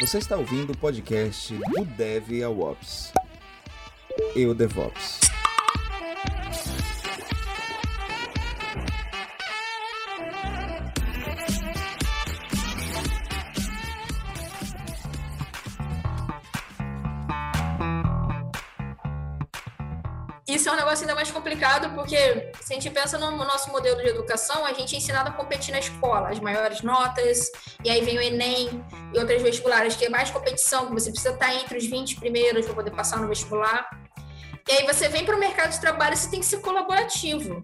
Você está ouvindo o podcast do Dev ao Ops. Eu DevOps. Porque se a gente pensa no nosso modelo de educação, a gente é ensinado a competir na escola, as maiores notas, e aí vem o Enem e outras vestibulares, que é mais competição, que você precisa estar entre os 20 primeiros para poder passar no vestibular. E aí você vem para o mercado de trabalho, você tem que ser colaborativo.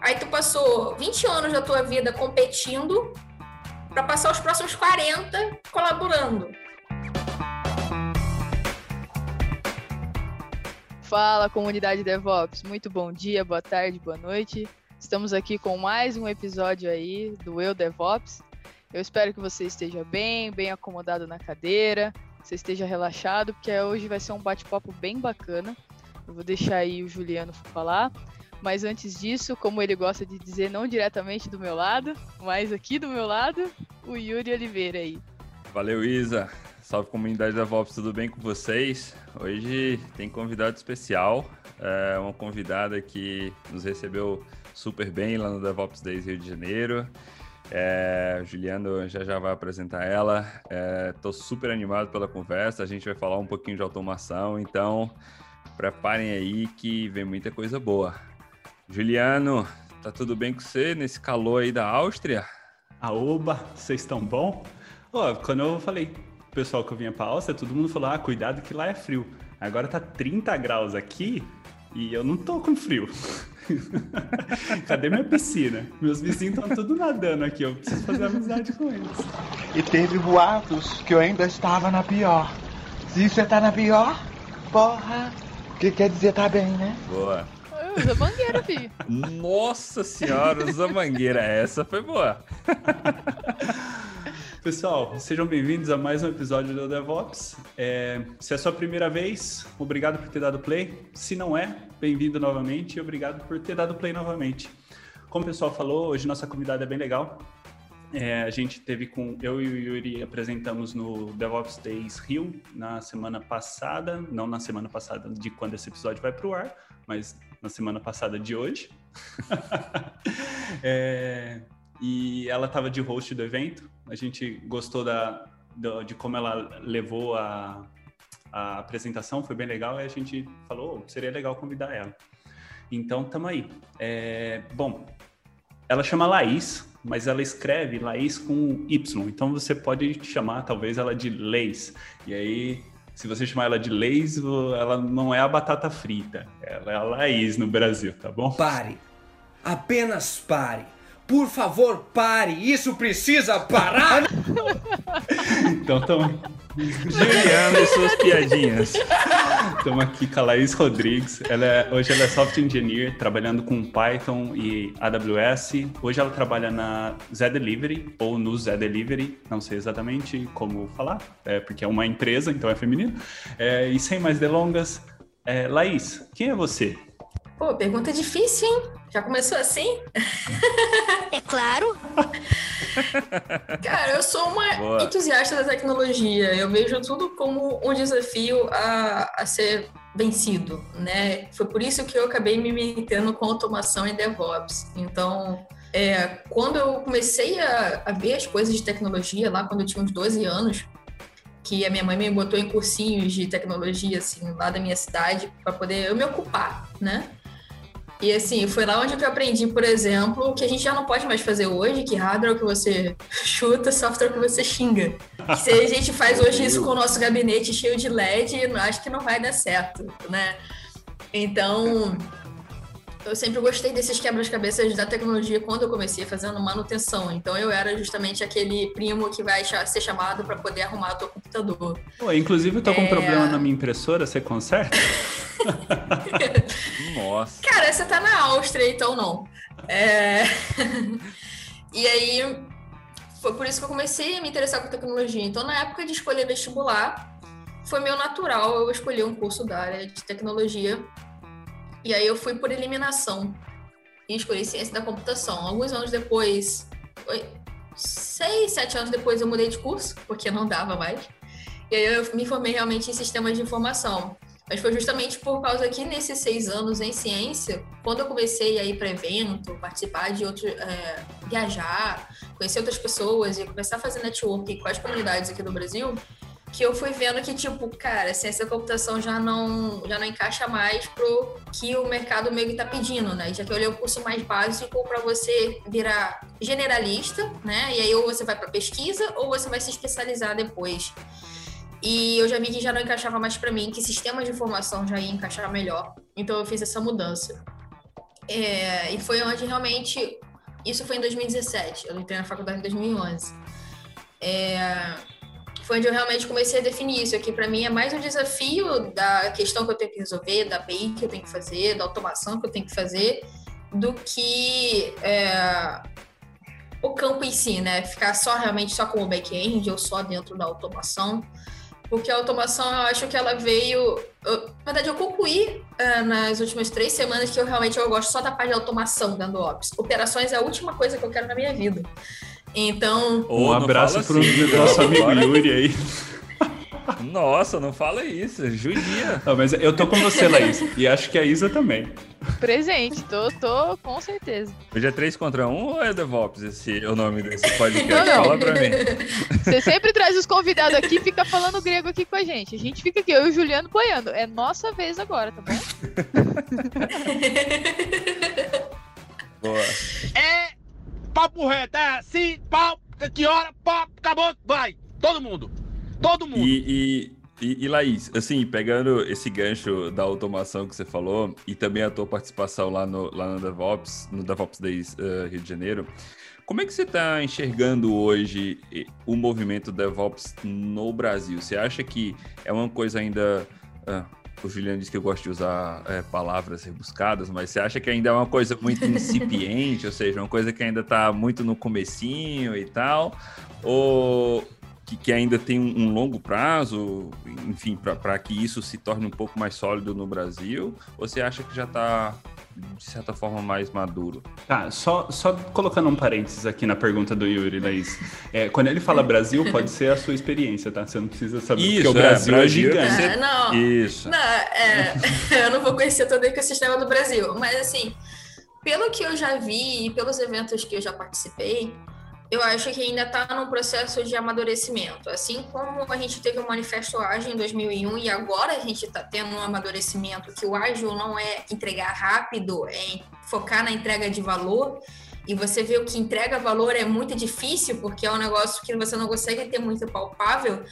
Aí tu passou 20 anos da tua vida competindo para passar os próximos 40 colaborando. Fala, comunidade DevOps. Muito bom dia, boa tarde, boa noite. Estamos aqui com mais um episódio aí do Eu DevOps. Eu espero que você esteja bem, bem acomodado na cadeira, você esteja relaxado, porque hoje vai ser um bate-papo bem bacana. Eu vou deixar aí o Juliano falar, mas antes disso, como ele gosta de dizer, não diretamente do meu lado, mas aqui do meu lado, o Yuri Oliveira aí. Valeu, Isa. Salve comunidade da DevOps, tudo bem com vocês? Hoje tem convidado especial, é uma convidada que nos recebeu super bem lá no DevOps Days Rio de Janeiro. É, Juliano já já vai apresentar ela. Estou é, super animado pela conversa. A gente vai falar um pouquinho de automação, então preparem aí que vem muita coisa boa. Juliano, tá tudo bem com você nesse calor aí da Áustria? Aoba, vocês estão bom? Oh, quando eu falei pessoal que eu vinha pra Áustria, todo mundo falou: ah, cuidado que lá é frio. Agora tá 30 graus aqui e eu não tô com frio. Cadê minha piscina? Meus vizinhos estão tudo nadando aqui, eu preciso fazer amizade com eles. E teve boatos que eu ainda estava na pior. Se você tá na pior, porra, o que quer dizer tá bem, né? Boa. Usa mangueira, filho. Nossa senhora, usa mangueira. Essa foi boa. Pessoal, sejam bem-vindos a mais um episódio do DevOps. É, se é a sua primeira vez, obrigado por ter dado play. Se não é, bem-vindo novamente e obrigado por ter dado play novamente. Como o pessoal falou, hoje nossa convidada é bem legal. É, a gente teve com eu e o Yuri apresentamos no DevOps Days Rio na semana passada, não na semana passada de quando esse episódio vai para o ar, mas na semana passada de hoje. é, e ela estava de host do evento. A gente gostou da, de como ela levou a, a apresentação, foi bem legal. E a gente falou, oh, seria legal convidar ela. Então, tamo aí. É, bom, ela chama Laís, mas ela escreve Laís com Y. Então você pode chamar talvez ela de Leis. E aí, se você chamar ela de Leis, ela não é a batata frita. Ela é a Laís no Brasil, tá bom? Pare. Apenas pare. Por favor, pare! Isso precisa parar! então, tamo... Juliano e suas piadinhas. Estamos aqui com a Laís Rodrigues. Ela é, hoje ela é software engineer, trabalhando com Python e AWS. Hoje ela trabalha na Zé Delivery, ou no Zé Delivery, não sei exatamente como falar, é, porque é uma empresa, então é feminino. É, e sem mais delongas, é, Laís, quem é você? Pô, pergunta difícil, hein? Já começou assim? É claro. Cara, eu sou uma Boa. entusiasta da tecnologia. Eu vejo tudo como um desafio a, a ser vencido, né? Foi por isso que eu acabei me metendo com automação e DevOps. Então, é, quando eu comecei a, a ver as coisas de tecnologia, lá quando eu tinha uns 12 anos, que a minha mãe me botou em cursinhos de tecnologia, assim, lá da minha cidade, para poder eu me ocupar, né? E assim, foi lá onde eu aprendi, por exemplo, que a gente já não pode mais fazer hoje, que hardware é o que você chuta, software é o que você xinga. Se a gente faz hoje isso com o nosso gabinete cheio de LED, acho que não vai dar certo, né? Então, eu sempre gostei desses quebras-cabeças da tecnologia quando eu comecei fazendo manutenção. Então eu era justamente aquele primo que vai ser chamado para poder arrumar o teu computador. Pô, inclusive eu tô com um problema na minha impressora, você conserta? Nossa. Cara, você tá na Áustria, então não. É... e aí foi por isso que eu comecei a me interessar com tecnologia. Então na época de escolher vestibular, foi meio natural eu escolher um curso da área de tecnologia E aí eu fui por eliminação e escolhi ciência da computação. Alguns anos depois, seis, sete anos depois, eu mudei de curso, porque não dava mais. E aí eu me formei realmente em sistemas de informação. Mas foi justamente por causa que nesses seis anos em ciência, quando eu comecei a ir para evento, participar de outros, é, viajar, conhecer outras pessoas e começar a fazer network com as comunidades aqui do Brasil, que eu fui vendo que, tipo, cara, ciência da computação já não, já não encaixa mais pro que o mercado meio que tá pedindo, né? Já que eu olhei o curso mais básico para você virar generalista, né? E aí ou você vai para pesquisa ou você vai se especializar depois. E eu já vi que já não encaixava mais para mim, que sistemas de informação já ia encaixar melhor. Então eu fiz essa mudança. É, e foi onde realmente. Isso foi em 2017. Eu entrei na faculdade em 2011. É, foi onde eu realmente comecei a definir isso. Aqui, para mim, é mais um desafio da questão que eu tenho que resolver, da API que eu tenho que fazer, da automação que eu tenho que fazer, do que é, o campo em si, né? Ficar só realmente só como back-end ou só dentro da automação. Porque a automação, eu acho que ela veio. Eu, na verdade, eu concluí uh, nas últimas três semanas que eu realmente eu gosto só da parte de automação dentro do Ops. Operações é a última coisa que eu quero na minha vida. Então. Um abraço para o assim, nosso amigo Yuri aí. Nossa, não fala isso, judia. Não, mas eu tô com você, Laís. E acho que a Isa também. Presente, tô, tô com certeza. Hoje é 3 contra 1 ou é DevOps esse é o nome desse podcast? Não, não. Fala pra mim. Você sempre traz os convidados aqui e fica falando grego aqui com a gente. A gente fica aqui, eu e o Juliano boiando. É nossa vez agora, tá bom? Boa. É papo reto, é assim, pau, que hora, papo, acabou, vai, todo mundo. Todo mundo. E, e, e, e, Laís, assim, pegando esse gancho da automação que você falou e também a tua participação lá no, lá no DevOps, no DevOps Days uh, Rio de Janeiro, como é que você está enxergando hoje o movimento DevOps no Brasil? Você acha que é uma coisa ainda. Uh, o Juliano disse que eu gosto de usar é, palavras rebuscadas, mas você acha que ainda é uma coisa muito incipiente, ou seja, uma coisa que ainda está muito no comecinho e tal? Ou, que, que ainda tem um, um longo prazo, enfim, para que isso se torne um pouco mais sólido no Brasil? Ou você acha que já está de certa forma mais maduro. Tá, só, só colocando um parênteses aqui na pergunta do Yuri, Laís. É, quando ele fala Brasil, pode ser a sua experiência, tá? Você não precisa saber Isso, porque o Brasil é, Brasil é gigante. É, não, Isso. Não, é, eu não vou conhecer todo o ecossistema do Brasil, mas assim, pelo que eu já vi e pelos eventos que eu já participei, eu acho que ainda está num processo de amadurecimento. Assim como a gente teve o Manifesto Ágil em 2001 e agora a gente está tendo um amadurecimento que o ágil não é entregar rápido, é focar na entrega de valor. E você vê o que entrega valor é muito difícil, porque é um negócio que você não consegue ter muito palpável.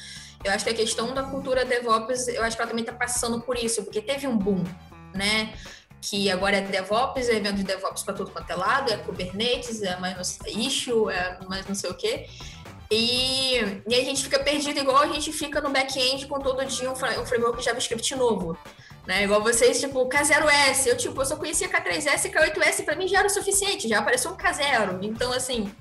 Eu acho que a questão da cultura DevOps, eu acho que ela também está passando por isso, porque teve um boom, né? Que agora é DevOps, é evento de DevOps para tudo quanto é lado, é Kubernetes, é mais no issue, é mais não sei o quê. E, e a gente fica perdido igual a gente fica no back-end com todo dia um, um framework JavaScript novo. Né? Igual vocês, tipo, K0S. Eu, tipo, eu só conhecia K3S e K8S, para mim já era o suficiente, já apareceu um K0. Então, assim,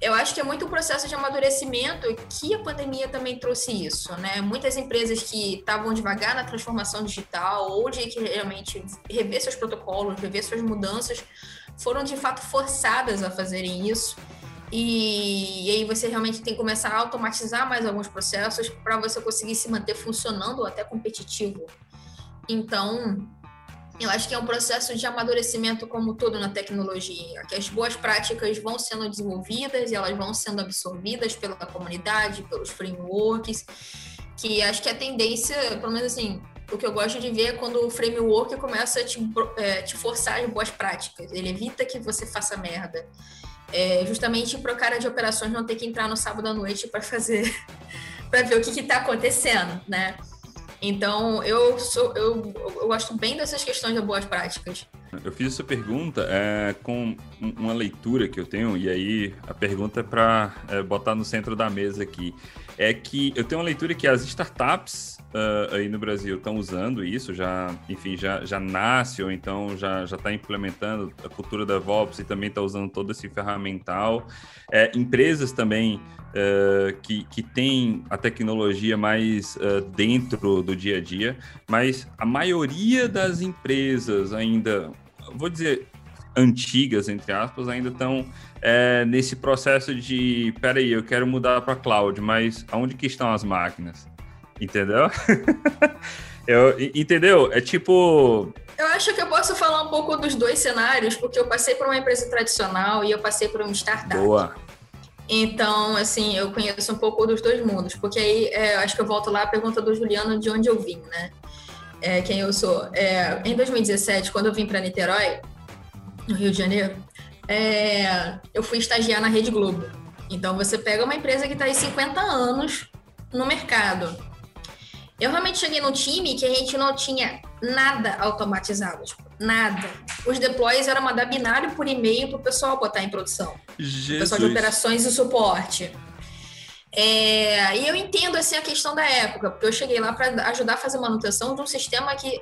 eu acho que é muito um processo de amadurecimento que a pandemia também trouxe isso, né? Muitas empresas que estavam devagar na transformação digital ou de que realmente rever seus protocolos, rever suas mudanças, foram de fato forçadas a fazerem isso. E, e aí você realmente tem que começar a automatizar mais alguns processos para você conseguir se manter funcionando ou até competitivo. Então, eu acho que é um processo de amadurecimento como todo na tecnologia, que as boas práticas vão sendo desenvolvidas e elas vão sendo absorvidas pela comunidade, pelos frameworks, que acho que a tendência, pelo menos assim, o que eu gosto de ver é quando o framework começa a te, é, te forçar as boas práticas, ele evita que você faça merda. É, justamente para o cara de operações não ter que entrar no sábado à noite para fazer, para ver o que está acontecendo, né? Então, eu, sou, eu, eu gosto bem dessas questões de boas práticas. Eu fiz essa pergunta é, com uma leitura que eu tenho, e aí a pergunta é para é, botar no centro da mesa aqui. é que eu tenho uma leitura que as startups uh, aí no Brasil estão usando isso, já, enfim, já, já nasce ou então já está implementando a cultura da DevOps e também está usando todo esse ferramental. É, empresas também uh, que, que têm a tecnologia mais uh, dentro do dia a dia, mas a maioria das empresas ainda, vou dizer, antigas, entre aspas, ainda estão é, nesse processo de, peraí, eu quero mudar para cloud, mas aonde que estão as máquinas? Entendeu? eu, entendeu? É tipo... Eu acho que eu posso falar um pouco dos dois cenários, porque eu passei por uma empresa tradicional e eu passei por uma startup. Boa. Então, assim, eu conheço um pouco dos dois mundos, porque aí é, acho que eu volto lá à pergunta do Juliano de onde eu vim, né? É, quem eu sou. É, em 2017, quando eu vim para Niterói, no Rio de Janeiro, é, eu fui estagiar na Rede Globo. Então você pega uma empresa que está aí 50 anos no mercado. Eu realmente cheguei num time que a gente não tinha nada automatizado, tipo, nada. Os deploys eram mandar binário por e-mail para o pessoal botar em produção. Jesus. O pessoal de operações e suporte. É, e eu entendo assim a questão da época, porque eu cheguei lá para ajudar a fazer manutenção de um sistema que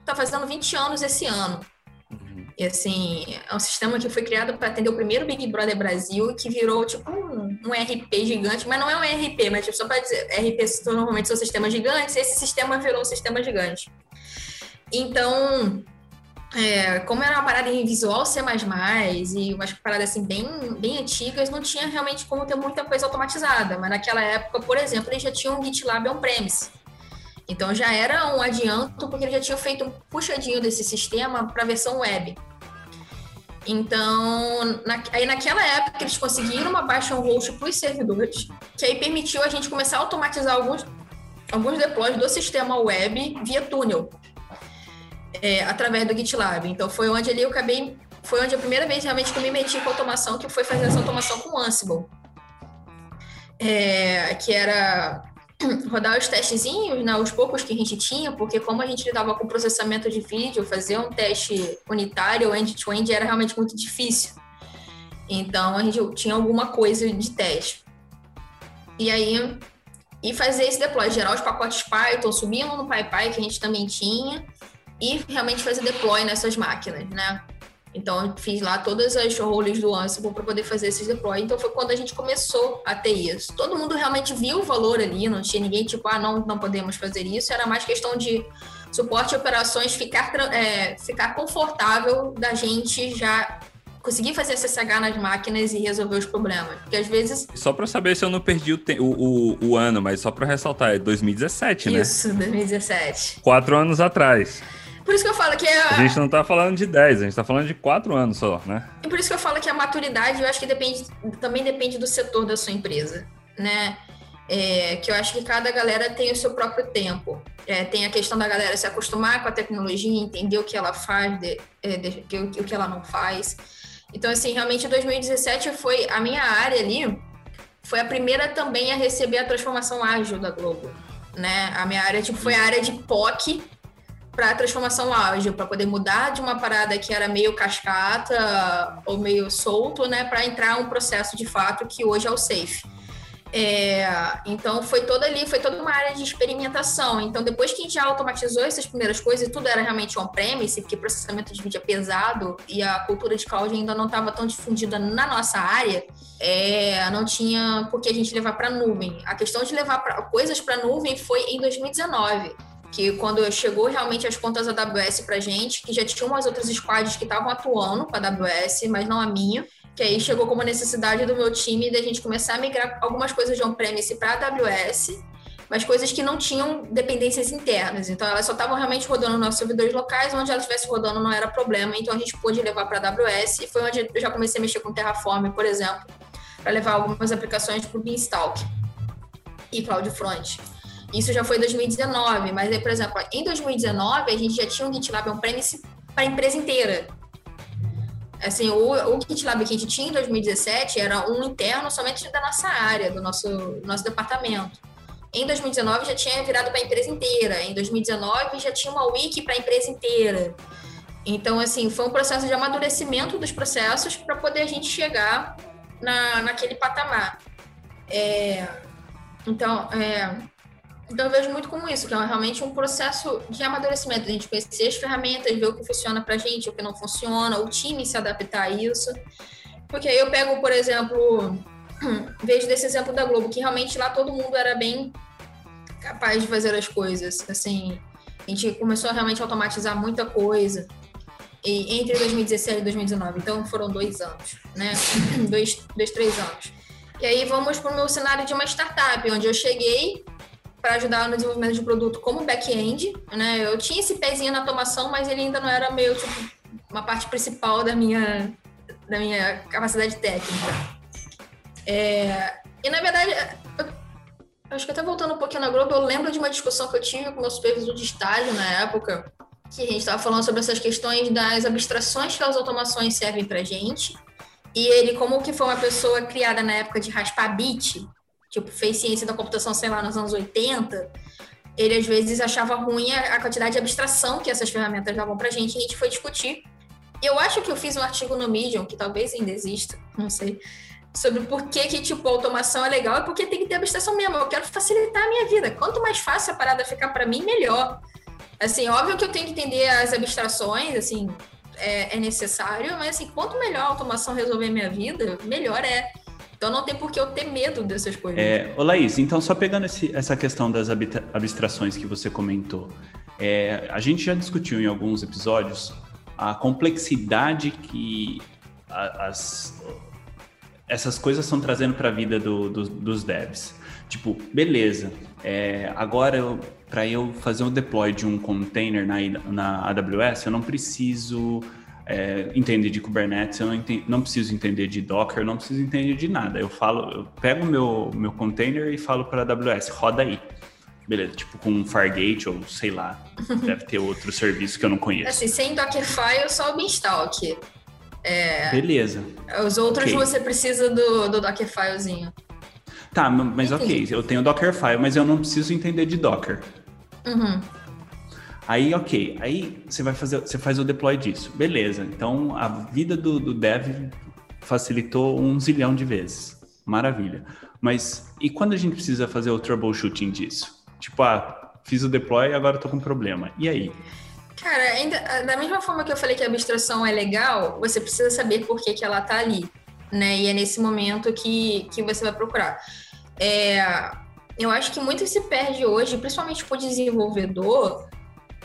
está fazendo 20 anos esse ano. E assim, é um sistema que foi criado para atender o primeiro Big Brother Brasil, que virou tipo um, um RP gigante, mas não é um RP, mas tipo, só para dizer, RP normalmente são sistemas gigantes, esse sistema virou um sistema gigante. Então, é, como era uma parada em visual C++ e umas paradas assim bem, bem antigas, não tinha realmente como ter muita coisa automatizada. Mas naquela época, por exemplo, eles já tinham um GitLab on-premise. Então já era um adianto, porque ele já tinha feito um puxadinho desse sistema para a versão web. Então, na, aí naquela época eles conseguiram uma baixa host para os servidores, que aí permitiu a gente começar a automatizar alguns, alguns deploys do sistema web via túnel, é, através do GitLab. Então foi onde ali eu acabei, foi onde a primeira vez realmente que eu me meti com automação, que foi fazer essa automação com Ansible. É, que era rodar os testezinhos, né, os poucos que a gente tinha, porque como a gente lidava com processamento de vídeo, fazer um teste unitário, end-to-end, era realmente muito difícil. Então, a gente tinha alguma coisa de teste. E aí, e fazer esse deploy, gerar os pacotes Python, subindo no PyPy, que a gente também tinha, e realmente fazer deploy nessas máquinas, né? Então, eu fiz lá todas as roles do Ansible para poder fazer esses deploy. Então, foi quando a gente começou a ter isso. Todo mundo realmente viu o valor ali, não tinha ninguém tipo, ah, não, não podemos fazer isso. Era mais questão de suporte e operações ficar, é, ficar confortável da gente já conseguir fazer SSH nas máquinas e resolver os problemas. Porque às vezes. Só para saber se eu não perdi o, o, o, o ano, mas só para ressaltar, é 2017, né? Isso, 2017. Quatro anos atrás. Por isso que eu falo que é. A gente não tá falando de 10, a gente tá falando de 4 anos só, né? E por isso que eu falo que a maturidade, eu acho que depende, também depende do setor da sua empresa, né? É, que eu acho que cada galera tem o seu próprio tempo. É, tem a questão da galera se acostumar com a tecnologia, entender o que ela faz, de, é, de, de, o que ela não faz. Então, assim, realmente 2017 foi a minha área ali, foi a primeira também a receber a transformação ágil da Globo. Né? A minha área tipo, foi a área de POC, para a transformação ágil, para poder mudar de uma parada que era meio cascata ou meio solto, né, para entrar um processo de fato que hoje é o safe. É, então foi toda ali, foi toda uma área de experimentação. Então depois que a gente já automatizou essas primeiras coisas, tudo era realmente on-premise, porque processamento de vídeo é pesado e a cultura de cloud ainda não estava tão difundida na nossa área, é, não tinha por que a gente levar para nuvem. A questão de levar pra, coisas para nuvem foi em 2019 que quando chegou realmente as contas AWS para gente, que já tinham umas outras squads que estavam atuando com a AWS, mas não a minha, que aí chegou como necessidade do meu time da gente começar a migrar algumas coisas de on-premise para AWS, mas coisas que não tinham dependências internas. Então, elas só estavam realmente rodando nos nossos servidores locais, onde elas estivessem rodando não era problema, então a gente pôde levar para AWS, e foi onde eu já comecei a mexer com Terraform, por exemplo, para levar algumas aplicações para o Beanstalk e CloudFront. Isso já foi em 2019, mas aí, por exemplo, em 2019 a gente já tinha um GitLab on-premise para a empresa inteira. Assim, o, o GitLab que a gente tinha em 2017 era um interno somente da nossa área, do nosso, nosso departamento. Em 2019 já tinha virado para a empresa inteira. Em 2019 já tinha uma wiki para a empresa inteira. Então, assim, foi um processo de amadurecimento dos processos para poder a gente chegar na, naquele patamar. É, Então, é, então eu vejo muito como isso, que é realmente um processo de amadurecimento, a gente conhecer as ferramentas, ver o que funciona pra gente, o que não funciona, o time se adaptar a isso. Porque aí eu pego, por exemplo, vejo desse exemplo da Globo, que realmente lá todo mundo era bem capaz de fazer as coisas. Assim, a gente começou a realmente automatizar muita coisa e, entre 2017 e 2019. Então foram dois anos, né? dois, dois, três anos. E aí vamos para o meu cenário de uma startup, onde eu cheguei para ajudar no desenvolvimento de produto como back-end, né? Eu tinha esse pezinho na automação, mas ele ainda não era meio tipo uma parte principal da minha da minha capacidade técnica. É, e na verdade, eu, acho que até voltando um pouquinho na Globo, eu lembro de uma discussão que eu tive com meu supervisor de estágio na época, que a gente estava falando sobre essas questões das abstrações que as automações servem para gente. E ele, como que foi uma pessoa criada na época de raspar bit, tipo, fez ciência da computação, sei lá, nos anos 80, ele às vezes achava ruim a, quantidade de abstração que essas ferramentas davam pra gente, e a gente foi discutir. Eu acho que eu fiz um artigo no Medium, que talvez ainda exista, não sei, sobre por que, que tipo, automação é legal e porque tem que ter abstração mesmo. Eu quero facilitar a minha vida. Quanto mais fácil a parada ficar para mim, melhor. Assim, óbvio que eu tenho que entender as abstrações, assim, é, é necessário, mas assim, quanto melhor a automação resolver minha vida, melhor é. Então não tem por que eu ter medo dessas coisas. É, ô Laís, então só pegando esse, essa questão das abstrações que você comentou, é, a gente já discutiu em alguns episódios a complexidade que a, as, essas coisas estão trazendo para a vida do, do, dos devs. Tipo, beleza, é, agora para eu fazer um deploy de um container na, na AWS, eu não preciso é, entender de Kubernetes, eu não, entendo, não preciso entender de Docker, não preciso entender de nada. Eu falo, eu pego meu, meu container e falo para a AWS, roda aí. Beleza, tipo com Fargate ou sei lá, deve ter outro serviço que eu não conheço. Assim, sem Dockerfile, só o Beanstalk. É, Beleza. Os outros okay. você precisa do, do Dockerfilezinho. Tá, mas Entendi. ok, eu tenho Dockerfile, mas eu não preciso entender de Docker. Uhum. Aí, ok, aí você vai fazer, você faz o deploy disso. Beleza, então a vida do, do dev facilitou um zilhão de vezes. Maravilha. Mas e quando a gente precisa fazer o troubleshooting disso? Tipo, ah, fiz o deploy e agora tô com problema. E aí? Cara, ainda, da mesma forma que eu falei que a abstração é legal, você precisa saber por que, que ela tá ali, né? E é nesse momento que, que você vai procurar. É, eu acho que muito se perde hoje, principalmente por desenvolvedor,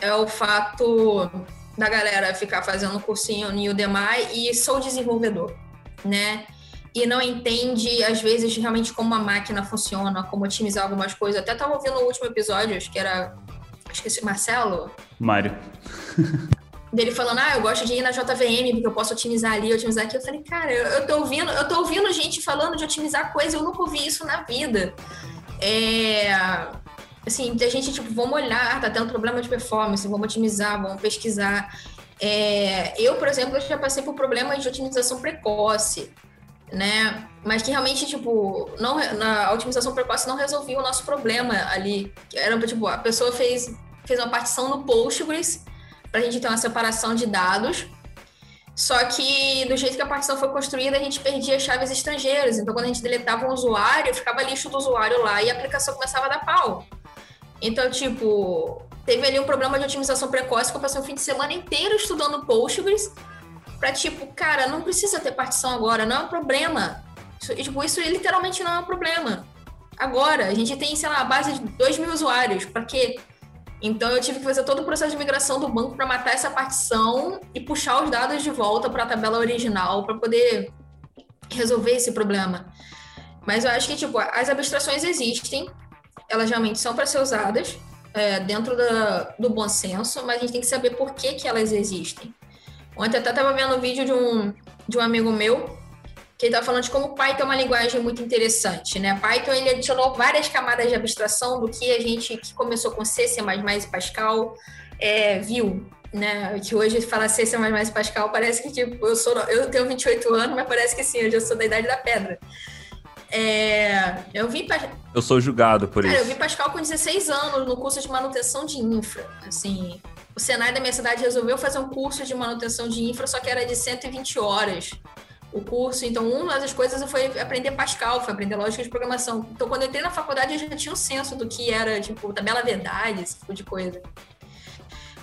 é o fato da galera ficar fazendo cursinho no Udemy e sou desenvolvedor, né? E não entende, às vezes, realmente como a máquina funciona, como otimizar algumas coisas. Até estava ouvindo o último episódio, acho que era. Esqueci, Marcelo? Mário. dele falando, ah, eu gosto de ir na JVM porque eu posso otimizar ali, otimizar aqui. Eu falei, cara, eu, eu tô ouvindo, eu tô ouvindo gente falando de otimizar coisa, eu nunca ouvi isso na vida. É, assim, a gente, tipo, vamos olhar, tá tendo problema de performance, vamos otimizar, vamos pesquisar. É, eu, por exemplo, já passei por problemas de otimização precoce, né? Mas que realmente, tipo, não, na otimização precoce não resolvia o nosso problema ali. Era, tipo, a pessoa fez, fez uma partição no Postgres para a gente ter uma separação de dados, só que do jeito que a partição foi construída, a gente perdia chaves estrangeiras. Então, quando a gente deletava um usuário, ficava lixo do usuário lá e a aplicação começava a dar pau. Então, tipo, teve ali um problema de otimização precoce que eu passei o fim de semana inteiro estudando Postgres para tipo, cara, não precisa ter partição agora, não é um problema. Isso, tipo, isso literalmente não é um problema. Agora, a gente tem, sei lá, a base de 2 mil usuários. Para quê? Então eu tive que fazer todo o processo de migração do banco para matar essa partição e puxar os dados de volta para a tabela original para poder resolver esse problema. Mas eu acho que tipo as abstrações existem, elas realmente são para ser usadas é, dentro da, do bom senso, mas a gente tem que saber por que, que elas existem. Ontem eu até estava vendo um vídeo de um, de um amigo meu que ele está falando de como Python é uma linguagem muito interessante, né? Python ele adicionou várias camadas de abstração do que a gente que começou com C, C++ e Pascal é, viu, né? Que hoje fala C, C++ e Pascal parece que tipo eu sou eu tenho 28 anos, mas parece que sim, eu já sou da idade da pedra. É, eu vi eu sou julgado por Cara, isso. Eu vi Pascal com 16 anos no curso de manutenção de infra, assim. O Senai da minha cidade resolveu fazer um curso de manutenção de infra, só que era de 120 horas o curso. Então, uma das coisas foi aprender Pascal, foi aprender lógica de programação. Então, quando eu entrei na faculdade, eu já tinha um senso do que era, tipo, tabela verdade, esse tipo de coisa.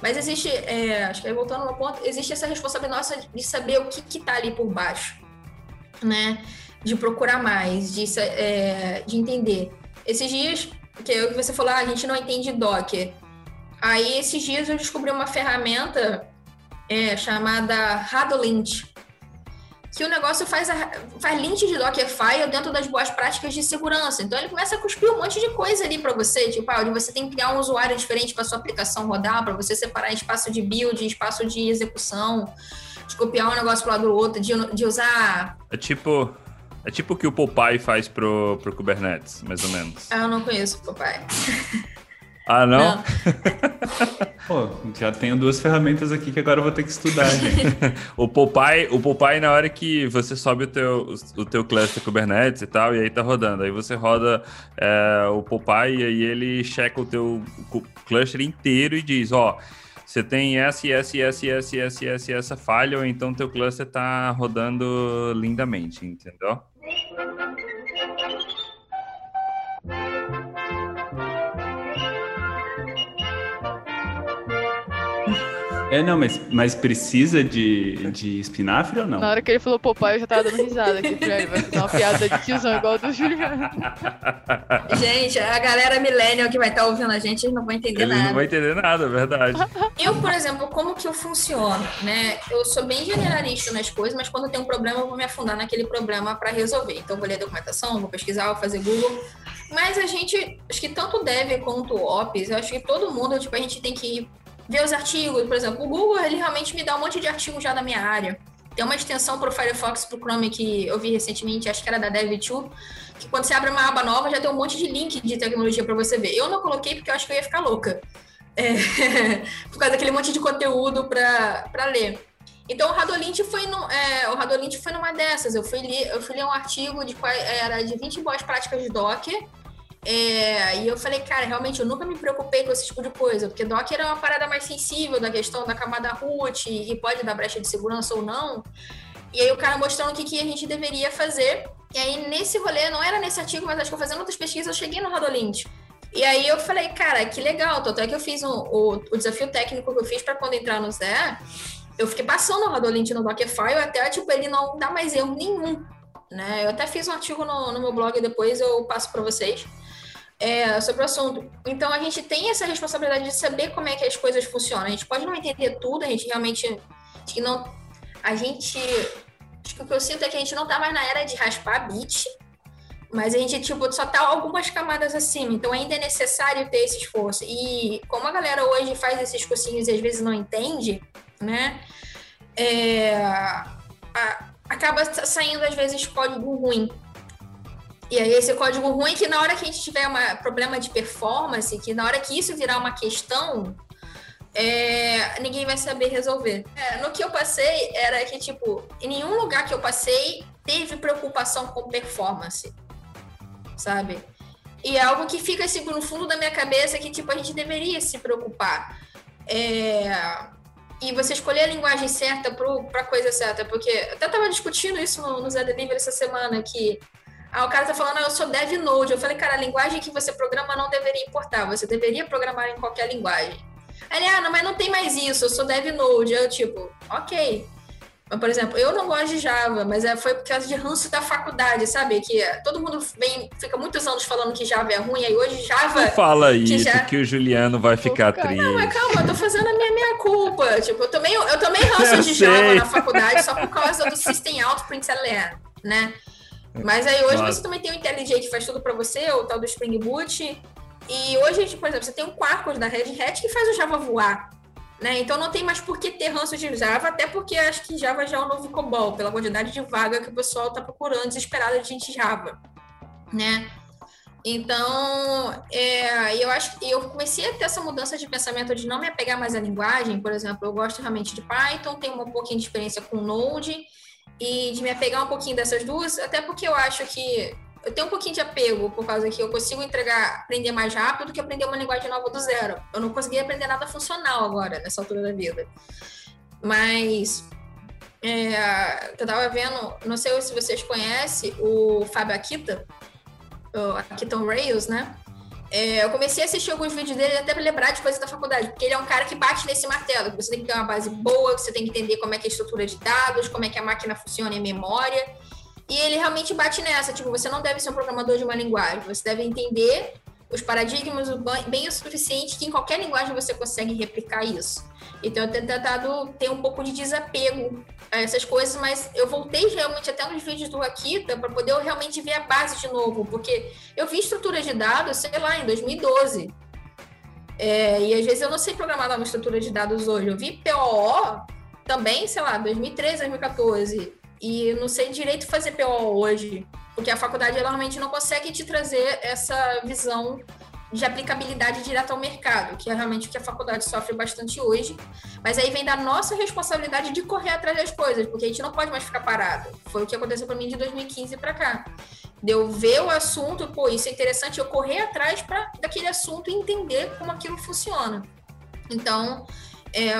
Mas existe, é, acho que aí voltando ao ponto, existe essa responsabilidade nossa de saber o que que tá ali por baixo, né? De procurar mais, de, é, de entender. Esses dias, que é o que você falou, ah, a gente não entende Docker. Aí, esses dias eu descobri uma ferramenta é, chamada Radolint, que o negócio faz, a, faz lint de Dockerfile dentro das boas práticas de segurança. Então ele começa a cuspir um monte de coisa ali para você, tipo, ah, você tem que criar um usuário diferente para sua aplicação rodar, para você separar espaço de build, espaço de execução, de copiar um negócio para lado do outro, de, de usar. É tipo. É tipo o que o Popeye faz pro, pro Kubernetes, mais ou menos. Ah, eu não conheço o Popeye. Ah, não? não. Pô, já tenho duas ferramentas aqui que agora eu vou ter que estudar, gente. o Popeye, o Popeye, na hora que você sobe o teu, o teu cluster Kubernetes e tal, e aí tá rodando. Aí você roda é, o Popeye e aí ele checa o teu cluster inteiro e diz, ó... Você tem essa, essa, essa, essa, essa, essa, essa falha, ou então teu cluster tá rodando lindamente, entendeu? É, não, mas, mas precisa de, de espinafre ou não? Na hora que ele falou Popeye, eu já tava dando risada aqui pra ele. Vai fazer uma piada de tiozão igual do Juliano. Gente, a galera millennial que vai estar tá ouvindo a gente, eles não vão entender eles nada. não vão entender nada, é verdade. Eu, por exemplo, como que eu funciono, né? Eu sou bem generalista nas coisas, mas quando tem um problema, eu vou me afundar naquele problema para resolver. Então, vou ler documentação, vou pesquisar, vou fazer Google. Mas a gente, acho que tanto Dev quanto Ops, eu acho que todo mundo, tipo, a gente tem que ver os artigos, por exemplo, o Google, ele realmente me dá um monte de artigos já da minha área. Tem uma extensão para o Firefox, para o Chrome, que eu vi recentemente, acho que era da Dev2, que quando você abre uma aba nova, já tem um monte de link de tecnologia para você ver. Eu não coloquei porque eu acho que eu ia ficar louca. É, por causa daquele monte de conteúdo para ler. Então o Radolint foi no, é, o foi numa dessas. Eu fui ler, eu fui ler um artigo de era de 20 boas práticas de Docker é, e eu falei, cara, realmente eu nunca me preocupei com esse tipo de coisa, porque Docker é uma parada mais sensível da questão da camada root e pode dar brecha de segurança ou não. E aí o cara mostrando o que, que a gente deveria fazer. E aí nesse rolê, não era nesse artigo, mas acho que eu fazendo outras pesquisas, eu cheguei no Radolint. E aí eu falei, cara, que legal, tanto é que eu fiz um, o, o desafio técnico que eu fiz para quando entrar no Zé, eu fiquei passando o Radolint no Dockerfile até, tipo, ele não dá mais erro nenhum, né? Eu até fiz um artigo no, no meu blog depois, eu passo para vocês é, sobre o assunto. Então a gente tem essa responsabilidade de saber como é que as coisas funcionam. A gente pode não entender tudo, a gente realmente que não a gente acho que o que eu sinto é que a gente não tá mais na era de raspar bit, mas a gente tipo só tá algumas camadas acima. Então ainda é necessário ter esse esforço. E como a galera hoje faz esses cursinhos e às vezes não entende, né? É, a, acaba saindo às vezes código ruim. E aí esse código ruim que na hora que a gente tiver um problema de performance, que na hora que isso virar uma questão, é, ninguém vai saber resolver. É, no que eu passei era que, tipo, em nenhum lugar que eu passei teve preocupação com performance, sabe? E é algo que fica assim no fundo da minha cabeça que, tipo, a gente deveria se preocupar. É, e você escolher a linguagem certa para a coisa certa, porque eu até estava discutindo isso no, no Zé Delivery essa semana, que Aí o cara tá falando, ah, eu sou dev node. Eu falei, cara, a linguagem que você programa não deveria importar, você deveria programar em qualquer linguagem. Aí ele, ah, não, mas não tem mais isso, eu sou dev node. Eu, tipo, ok. Mas, por exemplo, eu não gosto de Java, mas é, foi por causa de ranço da faculdade, sabe? Que todo mundo vem, fica muitos anos falando que Java é ruim, aí hoje Java. Não fala isso, que, já... que o Juliano vai ficar triste. Não, mas calma, eu tô fazendo a minha, minha culpa. Tipo, eu tomei, eu tomei ranço de Java na faculdade só por causa do System Out Println, né? Mas aí hoje Nossa. você também tem o IntelliJ que faz tudo para você, o tal do Spring Boot. E hoje, por exemplo, você tem o Quarkus da Red Hat que faz o Java voar. Né? Então não tem mais por que ter ranço de Java, até porque acho que Java já é o novo COBOL, pela quantidade de vaga que o pessoal está procurando, desesperado de gente Java. Né? Então, é, eu acho que eu comecei a ter essa mudança de pensamento de não me apegar mais à linguagem. Por exemplo, eu gosto realmente de Python, tenho um pouquinho de experiência com Node, e de me apegar um pouquinho dessas duas, até porque eu acho que eu tenho um pouquinho de apego, por causa que eu consigo entregar, aprender mais rápido do que aprender uma linguagem nova do zero. Eu não consegui aprender nada funcional agora, nessa altura da vida. Mas é, eu tava vendo, não sei se vocês conhecem o Fábio Akita, o Akita on Rails, né? É, eu comecei a assistir alguns vídeos dele até para lembrar de coisas da faculdade, porque ele é um cara que bate nesse martelo, que você tem que ter uma base boa, que você tem que entender como é que é a estrutura de dados, como é que a máquina funciona em memória. E ele realmente bate nessa, tipo, você não deve ser um programador de uma linguagem, você deve entender os paradigmas bem o suficiente que em qualquer linguagem você consegue replicar isso. Então eu tenho tentado ter um pouco de desapego a essas coisas, mas eu voltei realmente até nos vídeos do Akita para poder realmente ver a base de novo, porque eu vi estrutura de dados, sei lá, em 2012. É, e às vezes eu não sei programar uma estrutura de dados hoje. Eu vi POO também, sei lá, 2013, 2014. E não sei direito fazer PO hoje, porque a faculdade ela realmente não consegue te trazer essa visão de aplicabilidade direta ao mercado, que é realmente o que a faculdade sofre bastante hoje. Mas aí vem da nossa responsabilidade de correr atrás das coisas, porque a gente não pode mais ficar parado. Foi o que aconteceu para mim de 2015 para cá. De eu ver o assunto, pô, isso é interessante, eu correr atrás pra, daquele assunto entender como aquilo funciona. Então, é,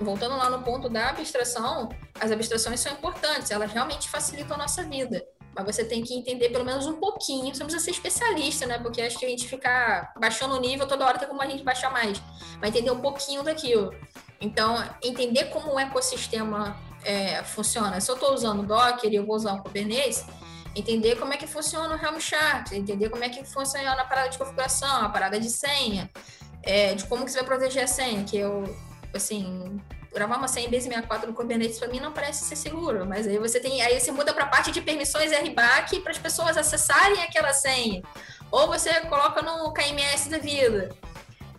voltando lá no ponto da abstração, as abstrações são importantes, elas realmente facilitam a nossa vida. Mas você tem que entender pelo menos um pouquinho, você não precisa ser especialista, né? Porque acho que a gente ficar baixando o nível toda hora tem como a gente baixar mais. Mas entender um pouquinho daquilo. Então, entender como o ecossistema é, funciona. Se eu estou usando Docker e eu vou usar o Kubernetes, entender como é que funciona o Helm chart, entender como é que funciona a parada de configuração, a parada de senha, é, de como que você vai proteger a senha, que eu, assim, gravar uma senha base 64 no Kubernetes para mim não parece ser seguro, mas aí você tem, aí você muda para a parte de permissões RBAC para as pessoas acessarem aquela senha. Ou você coloca no KMS da vida.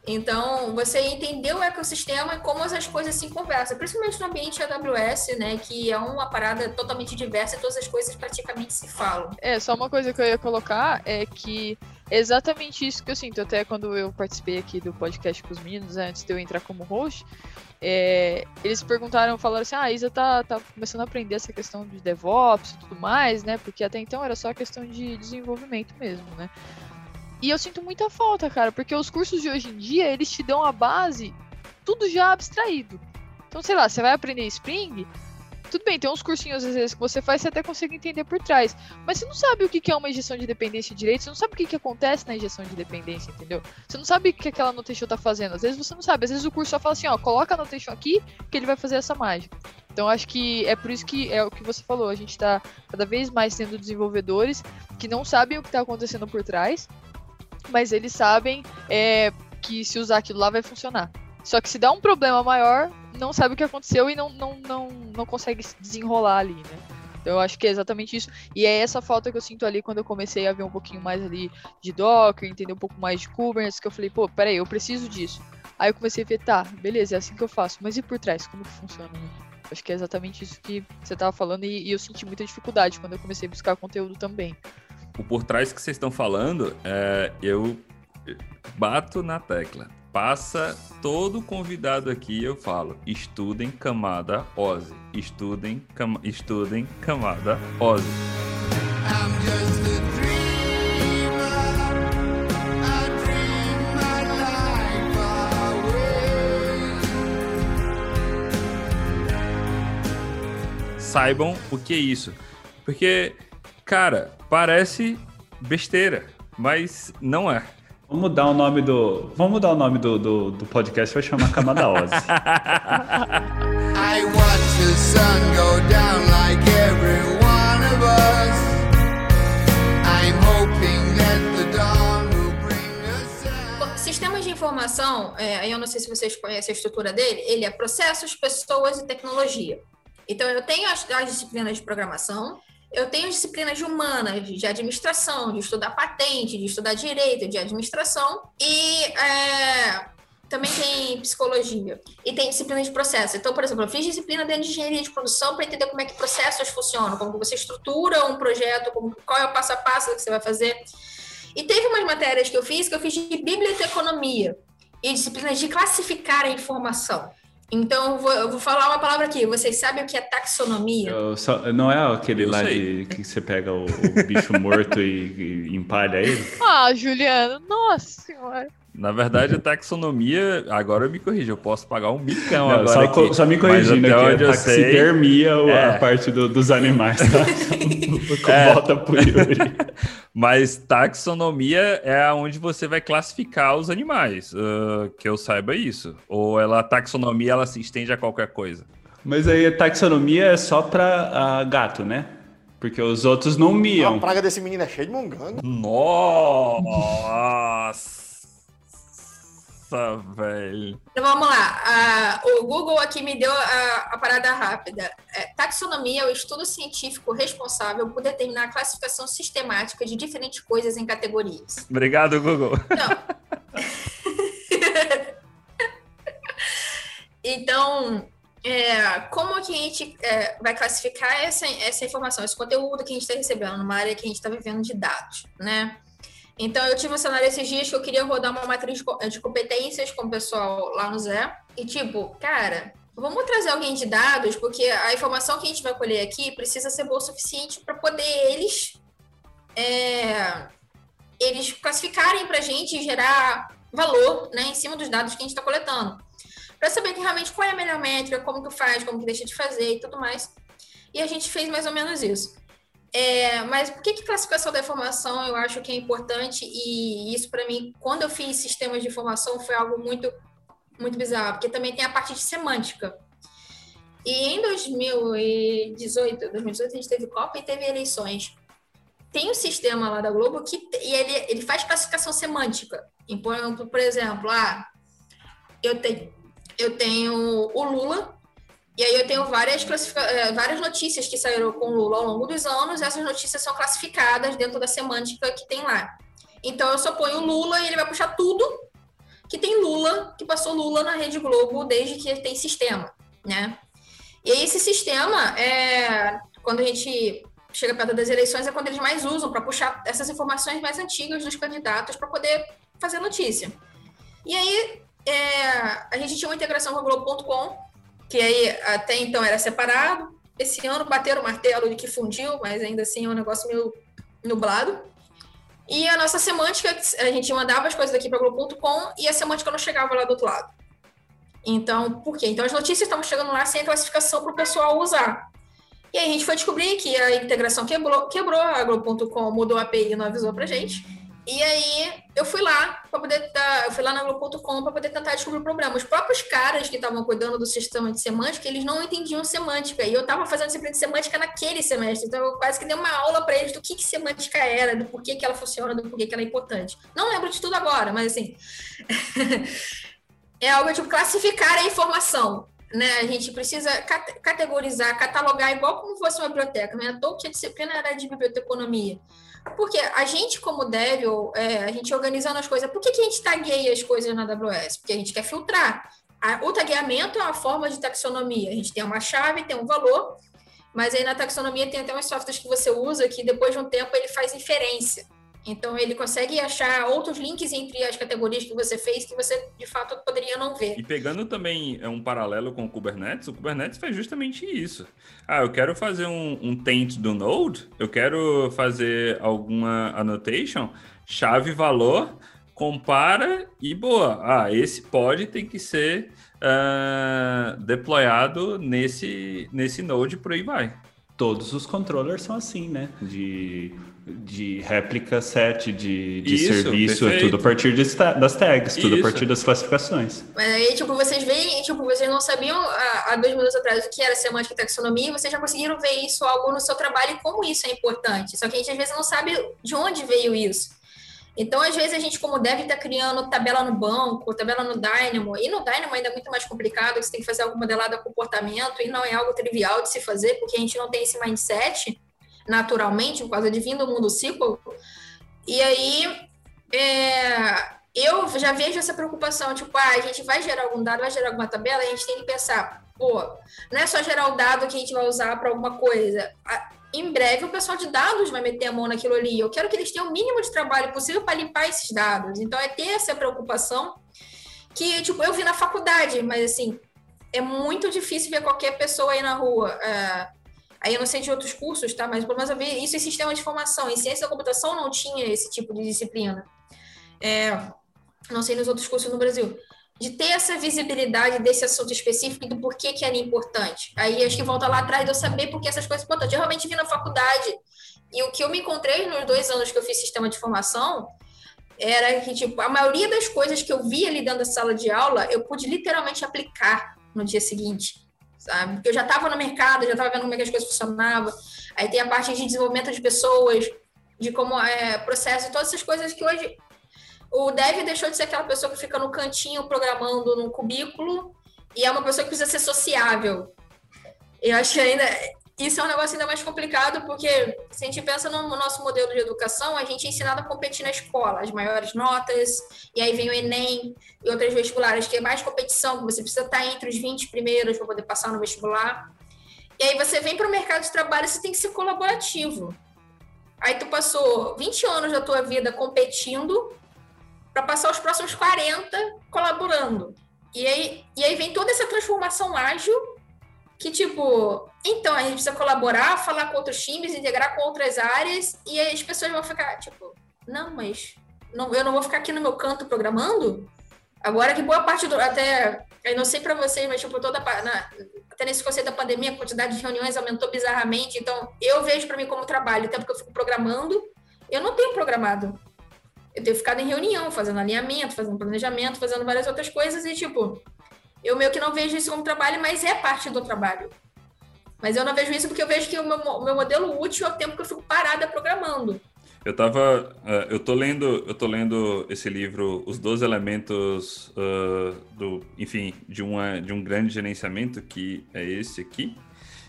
Então, você entender o ecossistema e como as coisas se conversam, principalmente no ambiente AWS, né, que é uma parada totalmente diversa e todas as coisas praticamente se falam. É, só uma coisa que eu ia colocar é que é exatamente isso que eu sinto, até quando eu participei aqui do podcast com os meninos, né, antes de eu entrar como host, é, eles perguntaram, falaram assim, ah, a Isa tá, tá começando a aprender essa questão de DevOps e tudo mais, né, porque até então era só questão de desenvolvimento mesmo, né. E eu sinto muita falta, cara, porque os cursos de hoje em dia, eles te dão a base, tudo já abstraído. Então, sei lá, você vai aprender Spring, tudo bem, tem uns cursinhos às vezes que você faz, você até consegue entender por trás. Mas você não sabe o que é uma injeção de dependência de direito, você não sabe o que, que acontece na injeção de dependência, entendeu? Você não sabe o que aquela notation tá fazendo. Às vezes você não sabe, às vezes o curso só fala assim, ó, coloca a notation aqui que ele vai fazer essa mágica. Então acho que é por isso que é o que você falou, a gente tá cada vez mais tendo desenvolvedores que não sabem o que tá acontecendo por trás mas eles sabem é, que se usar aquilo lá vai funcionar. Só que se dá um problema maior, não sabe o que aconteceu e não, não, não, não consegue desenrolar ali, né? Então eu acho que é exatamente isso. E é essa falta que eu sinto ali quando eu comecei a ver um pouquinho mais ali de Docker, entender um pouco mais de Kubernetes, que eu falei, pô, peraí, eu preciso disso. Aí eu comecei a ver, tá, beleza, é assim que eu faço. Mas e por trás? Como que funciona? Né? Acho que é exatamente isso que você estava falando e, e eu senti muita dificuldade quando eu comecei a buscar conteúdo também o por trás que vocês estão falando, é, eu bato na tecla. Passa todo convidado aqui, eu falo, estudem camada OSI. Estudem, cam estudem camada OSI. Saibam o que é isso. Porque Cara, parece besteira, mas não é. Vamos mudar o nome do. Vamos mudar o nome do, do, do podcast, vai chamar Camada Ozzy. I watch the sun go down like every one of us. I'm hoping that the dawn will bring us Sistemas de informação, é, eu não sei se vocês conhecem a estrutura dele, ele é processos, pessoas e tecnologia. Então, eu tenho as, as disciplinas de programação, eu tenho disciplinas de humanas, de administração, de estudar patente, de estudar direito, de administração e é, também tem psicologia e tem disciplina de processo. Então, por exemplo, eu fiz disciplina de engenharia de produção para entender como é que processos funcionam, como você estrutura um projeto, como, qual é o passo a passo que você vai fazer. E teve umas matérias que eu fiz que eu fiz de biblioteconomia e disciplinas de classificar a informação. Então, eu vou, eu vou, falar uma palavra aqui. Vocês sabem o que é taxonomia? Só, não é aquele eu lá de que você pega o, o bicho morto e, e, empalha ele? Ah, Juliano, nossa senhora. Na verdade, a taxonomia, agora eu me corrijo, eu posso pagar um micão Não, agora. só, aqui. só me corrigindo até aqui, onde a eu sei- taxidermia ou É. a parte do- dos animais, tá? É. Volta pro Yuri. Mas taxonomia é onde você vai classificar os animais, ah, que eu saiba isso. Ou ela, a taxonomia ela se estende a qualquer coisa. Mas aí a taxonomia é só pra ah, gato, né? Porque os outros não miam. A praga desse menino é cheia de munganga. Nossa, velho. Então vamos lá. Ah, o Google aqui me deu a, a parada rápida. É, taxonomia é o estudo científico responsável por determinar a classificação sistemática de diferentes coisas em categorias. Obrigado, Google. Então, é, como que a gente é, vai classificar essa, essa informação, esse conteúdo que a gente está recebendo numa área que a gente está vivendo de dados, né? Então, eu tive um cenário esses dias que eu queria rodar uma matriz de co- de competências com o pessoal lá no Zé. E, tipo, cara, vamos trazer alguém de dados, porque a informação que a gente vai colher aqui precisa ser boa o suficiente para poder eles, é, eles classificarem para a gente e gerar valor né, em cima dos dados que a gente está coletando. Para saber que realmente qual é a melhor métrica, como que faz, como que deixa de fazer e tudo mais. E a gente fez mais ou menos isso. É, mas por que, que classificação da informação eu acho que é importante? E isso, para mim, quando eu fiz sistemas de informação, foi algo muito, muito bizarro, porque também tem a parte de semântica. E em 2018, 2018 a gente teve Copa e teve eleições. Tem um sistema lá da Globo que te- e ele, ele faz classificação semântica. Então, por exemplo, ah, eu tenho, eu tenho o Lula e aí eu tenho várias, classifica- eh, várias notícias que saíram com o Lula ao longo dos anos, essas notícias são classificadas dentro da semântica que tem lá. Então eu só ponho Lula e ele vai puxar tudo que tem Lula, que passou Lula na Rede Globo desde que tem sistema, né? E esse sistema, é, quando a gente chega perto das eleições, é quando eles mais usam para puxar essas informações mais antigas dos candidatos para poder fazer notícia. E aí é, a gente tinha uma integração com a Globo.com, que aí até então era separado. Esse ano bateram o martelo de que fundiu, mas ainda assim é um negócio meio nublado. E a nossa semântica, a gente mandava as coisas daqui para Globo.com e a semântica não chegava lá do outro lado. Então, por quê? Então as notícias estavam chegando lá sem classificação para o pessoal usar. E aí a gente foi descobrir que a integração quebrou, quebrou a Globo.com, mudou a API e não avisou pra gente. E aí eu fui lá para poder dar, eu fui lá na Globo.com para poder tentar descobrir o problema. Os próprios caras que estavam cuidando do sistema de semântica, eles não entendiam semântica. E eu estava fazendo disciplina de semântica naquele semestre. Então eu quase que dei uma aula para eles do que, que semântica era, do porquê que ela funciona, do porquê que ela é importante. Não lembro de tudo agora, mas assim. é algo tipo classificar a informação. Né? A gente precisa cate- categorizar, catalogar igual como fosse uma biblioteca. Né? À toa que a disciplina era de biblioteconomia. Porque a gente, como ou, é, a gente organizando as coisas, por que, que a gente tagueia as coisas na AWS? Porque a gente quer filtrar. A- o tagueamento é uma forma de taxonomia. A gente tem uma chave, tem um valor, mas aí na taxonomia tem até uns softwares que você usa que depois de um tempo ele faz inferência. Então ele consegue achar outros links entre as categorias que você fez que você de fato poderia não ver. E pegando também é, um paralelo com o Kubernetes, o Kubernetes faz justamente isso. Ah, eu quero fazer um, um taint do Node, eu quero fazer alguma annotation, chave valor, compara e boa. Ah, esse pod tem que ser ah, deployado nesse, nesse Node, por aí vai. Todos os controllers são assim, né? De, de réplica set, de, de Isso, serviço, é perfeito. tudo a partir de das tags, tudo a Isso. partir das classificações. Mas aí, tipo, vocês veem, tipo, vocês não sabiam há, há dois minutos atrás o que era semântica e taxonomia, e vocês já conseguiram ver isso algo no seu trabalho e como isso é importante. Só que a gente às vezes não sabe de onde veio isso. Então, às vezes, a gente, como deve estar criando tabela no banco, tabela no Dynamo, e no Dynamo ainda é muito mais complicado, você tem que fazer alguma modelada de comportamento, e não é algo trivial de se fazer, porque a gente não tem esse mindset naturalmente, por causa de vir do mundo SQL. E aí, é, eu já vejo essa preocupação, tipo, ah, a gente vai gerar algum dado, vai gerar alguma tabela, a gente tem que pensar, pô, não é só gerar o dado que a gente vai usar para alguma coisa. Em breve o pessoal de dados vai meter a mão naquilo ali. Eu quero que eles tenham o mínimo de trabalho possível para limpar esses dados. Então é ter essa preocupação que, tipo, eu vi na faculdade, mas assim, é muito difícil ver qualquer pessoa aí na rua. é, Aí eu não sei de outros cursos, tá? Mas pelo menos eu vi isso em sistema de informação. Em ciência da computação não tinha esse tipo de disciplina. É, não sei nos outros cursos no Brasil, de ter essa visibilidade desse assunto específico e do porquê que era importante. Aí acho que volta lá atrás de eu saber por que essas coisas são importantes. Eu realmente vi na faculdade, e o que eu me encontrei nos dois anos que eu fiz sistema de formação era que, tipo, a maioria das coisas que eu vi ali dentro da sala de aula, eu pude literalmente aplicar no dia seguinte, sabe? Porque eu já estava no mercado, já estava vendo como é que as coisas funcionavam. Aí tem a parte de desenvolvimento de pessoas, de como é processo, todas essas coisas que hoje o dev deixou de ser aquela pessoa que fica no cantinho programando num cubículo e é uma pessoa que precisa ser sociável. Eu acho que ainda isso é um negócio ainda mais complicado, porque se a gente pensa no nosso modelo de educação, a gente é ensinado a competir na escola, as maiores notas, e aí vem o Enem e outras vestibulares, que é mais competição, que você precisa estar entre os 20 primeiros para poder passar no vestibular. E aí você vem para o mercado de trabalho, você tem que ser colaborativo. Aí tu passou 20 anos da tua vida competindo para passar os próximos 40 colaborando. E aí, e aí vem toda essa transformação ágil que, tipo, então a gente precisa colaborar, falar com outros times, integrar com outras áreas, e as pessoas vão ficar, tipo, não, mas não, eu não vou ficar aqui no meu canto programando? Agora que boa parte do. Até. Eu não sei para vocês, mas, tipo, toda. Na, até nesse conceito da pandemia, a quantidade de reuniões aumentou bizarramente. Então, eu vejo para mim como trabalho, o tempo que eu fico programando, eu não tenho programado eu tenho ficado em reunião, fazendo alinhamento, fazendo planejamento, fazendo várias outras coisas e, tipo, eu meio que não vejo isso como trabalho, mas é parte do trabalho. Mas eu não vejo isso porque eu vejo que o meu, o meu modelo útil é o tempo que eu fico parada programando. Eu tava. Uh, eu tô lendo. Eu tô lendo esse livro, Os 12 Elementos uh, do. Enfim, de, uma, de um grande gerenciamento, que é esse aqui.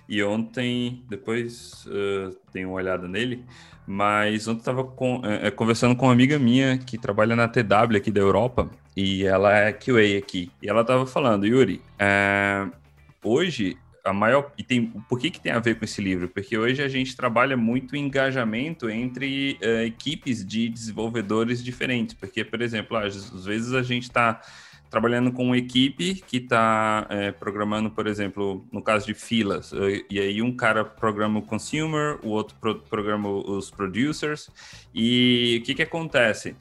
E ontem, depois uh, uma olhada nele, mas ontem estava com, é, conversando com uma amiga minha que trabalha na TW aqui da Europa, e ela é QA aqui. E ela estava falando, Yuri, é, hoje a maior. E tem, por que, que tem a ver com esse livro? Porque hoje a gente trabalha muito engajamento entre uh, equipes de desenvolvedores diferentes. Porque, por exemplo, às, vezes a gente está trabalhando com uma equipe que está é, programando, por exemplo, no caso de filas, e aí um cara programa o consumer, o outro pro programa os producers, e o que, que acontece?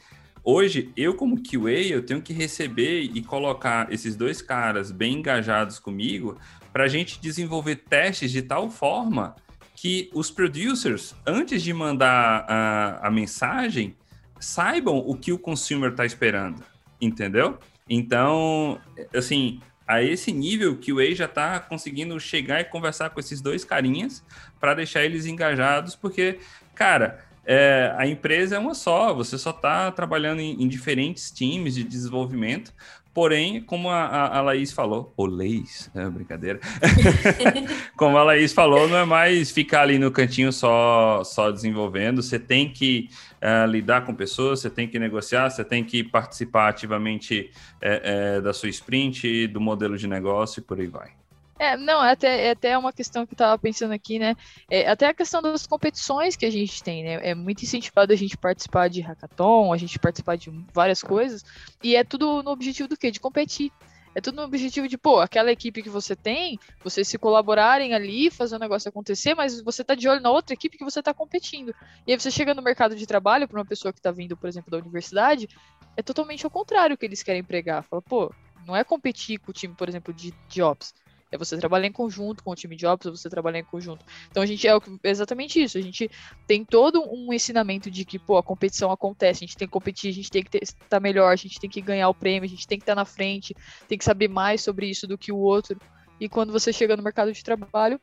Hoje, eu como QA, eu tenho que receber e colocar esses dois caras bem engajados comigo para a gente desenvolver testes de tal forma que os producers, antes de mandar a, a mensagem, saibam o que o consumer está esperando, entendeu? Então, assim, a esse nível que o Way já está conseguindo chegar e conversar com esses dois carinhas para deixar eles engajados, porque, cara, é, a empresa é uma só, você só está trabalhando em, em, diferentes times de desenvolvimento, Porém, como a, a, Laís falou, ou Leis, é brincadeira. como a Laís falou, não é mais ficar ali no cantinho só, só desenvolvendo. Você tem que uh, lidar com pessoas, você tem que negociar, você tem que participar ativamente é, é, da sua sprint, do modelo de negócio e por aí vai. É, não, é até, é até uma questão que eu tava pensando aqui, né? É, até a questão das competições que a gente tem, né? É muito incentivado a gente participar de hackathon, a gente participar de várias coisas, e é tudo no objetivo do quê? De competir. É tudo no objetivo de, pô, aquela equipe que você tem, vocês se colaborarem ali, fazer o negócio acontecer, mas você tá de olho na outra equipe que você tá competindo. E aí você chega no mercado de trabalho para uma pessoa que tá vindo, por exemplo, da universidade, é totalmente ao contrário que eles querem pregar. Fala, pô, não é competir com o time, por exemplo, de jobs é você trabalhar em conjunto com o time de ops, ou você trabalhar em conjunto. Então a gente é exatamente isso. A gente tem todo um ensinamento de que, pô, a competição acontece, a gente tem que competir, a gente tem que estar tá melhor, a gente tem que ganhar o prêmio, a gente tem que estar tá na frente, tem que saber mais sobre isso do que o outro. E quando você chega no mercado de trabalho,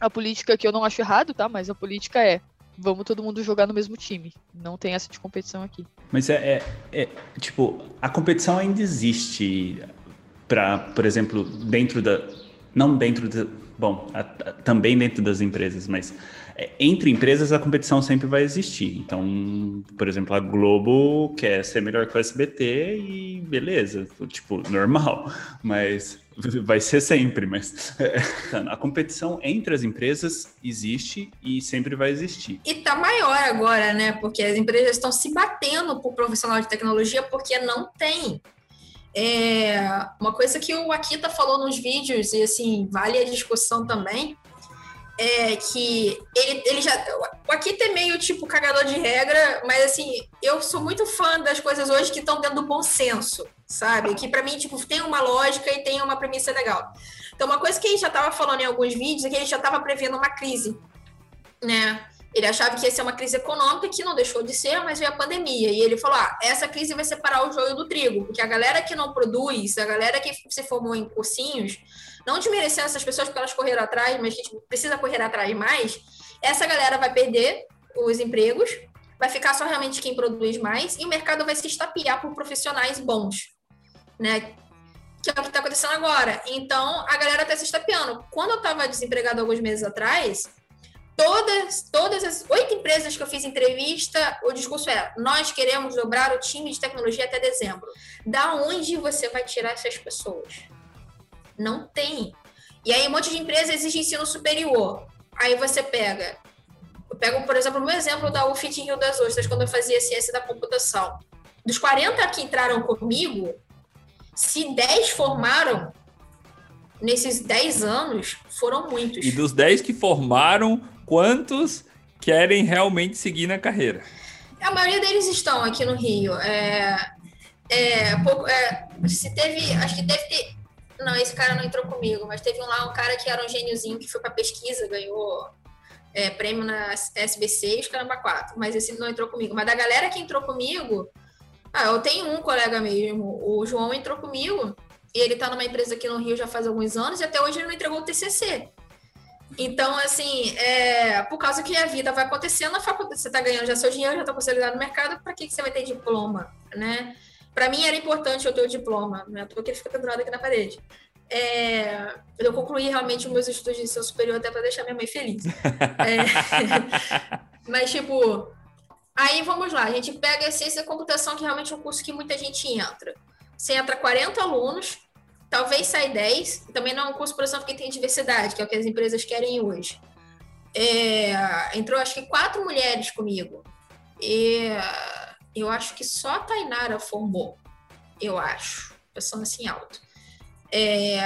a política que eu não acho errado, tá? Mas a política é vamos todo mundo jogar no mesmo time. Não tem essa de competição aqui. Mas é, é, é tipo, a competição ainda existe para, por exemplo, dentro da, não dentro de, bom, a, a, também dentro das empresas, mas é, entre empresas a competição sempre vai existir. Então, por exemplo, a Globo quer ser melhor que o SBT e beleza, tipo, normal, mas vai ser sempre, mas a competição entre as empresas existe e sempre vai existir. E tá maior agora, né? Porque as empresas estão se batendo por profissional de tecnologia porque não tem. É, uma coisa que o Akita falou nos vídeos, e assim, vale a discussão também, é que ele, ele já. O Akita é meio tipo cagador de regra, mas assim, eu sou muito fã das coisas hoje que estão dentro do bom senso, sabe? Que para mim, tipo, tem uma lógica e tem uma premissa legal. Então, uma coisa que ele já estava falando em alguns vídeos é que ele já estava prevendo uma crise, né? Ele achava que ia ser uma crise econômica, que não deixou de ser, mas veio a pandemia. E ele falou: ah, essa crise vai separar o joio do trigo, porque a galera que não produz, a galera que se formou em cursinhos, não desmerecendo essas pessoas porque elas correram atrás, mas a gente precisa correr atrás mais, essa galera vai perder os empregos, vai ficar só realmente quem produz mais, e o mercado vai se estapear por profissionais bons, né? Que é o que está acontecendo agora. Então, a galera está se estapeando. Quando eu estava desempregado alguns meses atrás, todas, todas as oito empresas que eu fiz entrevista, o discurso era: nós queremos dobrar o time de tecnologia até dezembro. Da onde você vai tirar essas pessoas? Não tem. E aí, um monte de empresas exige ensino superior. Aí você pega. Eu pego, por exemplo, o meu exemplo da UFIT em Rio das Ostras, quando eu fazia ciência da computação. Dos 40 que entraram comigo, se 10 formaram, nesses 10 anos, foram muitos. E dos 10 que formaram, quantos querem realmente seguir na carreira? A maioria deles estão aqui no Rio. É, é, pouco, é, se teve, acho que deve ter. Não, esse cara não entrou comigo, mas teve um lá um cara que era um gêniozinho que foi para pesquisa, ganhou é, prêmio na SBC e os caramba quatro. Mas esse não entrou comigo. Mas da galera que entrou comigo, ah, eu tenho um colega mesmo, o João entrou comigo e ele está numa empresa aqui no Rio já faz alguns anos e até hoje ele não entregou o TCC. Então, assim, é, por causa que a vida vai acontecendo, na faculdade você está ganhando já seu dinheiro, já está consolidado no mercado, para que, que você vai ter diploma, né? Para mim era importante eu ter o diploma, né? Tô que ele fica pendurado aqui na parede. É, eu concluí realmente os meus estudos de ensino superior até para deixar minha mãe feliz. É, mas, tipo, aí vamos lá, a gente pega a ciência da computação, que realmente é um curso que muita gente entra. Você entra 40 alunos, talvez sai 10. Também não é um curso, por exemplo, que tem diversidade, que é o que as empresas querem hoje. É, entrou, acho que, quatro mulheres comigo. E eu acho que só a Tainara formou. Eu acho. Pensando assim alto. É,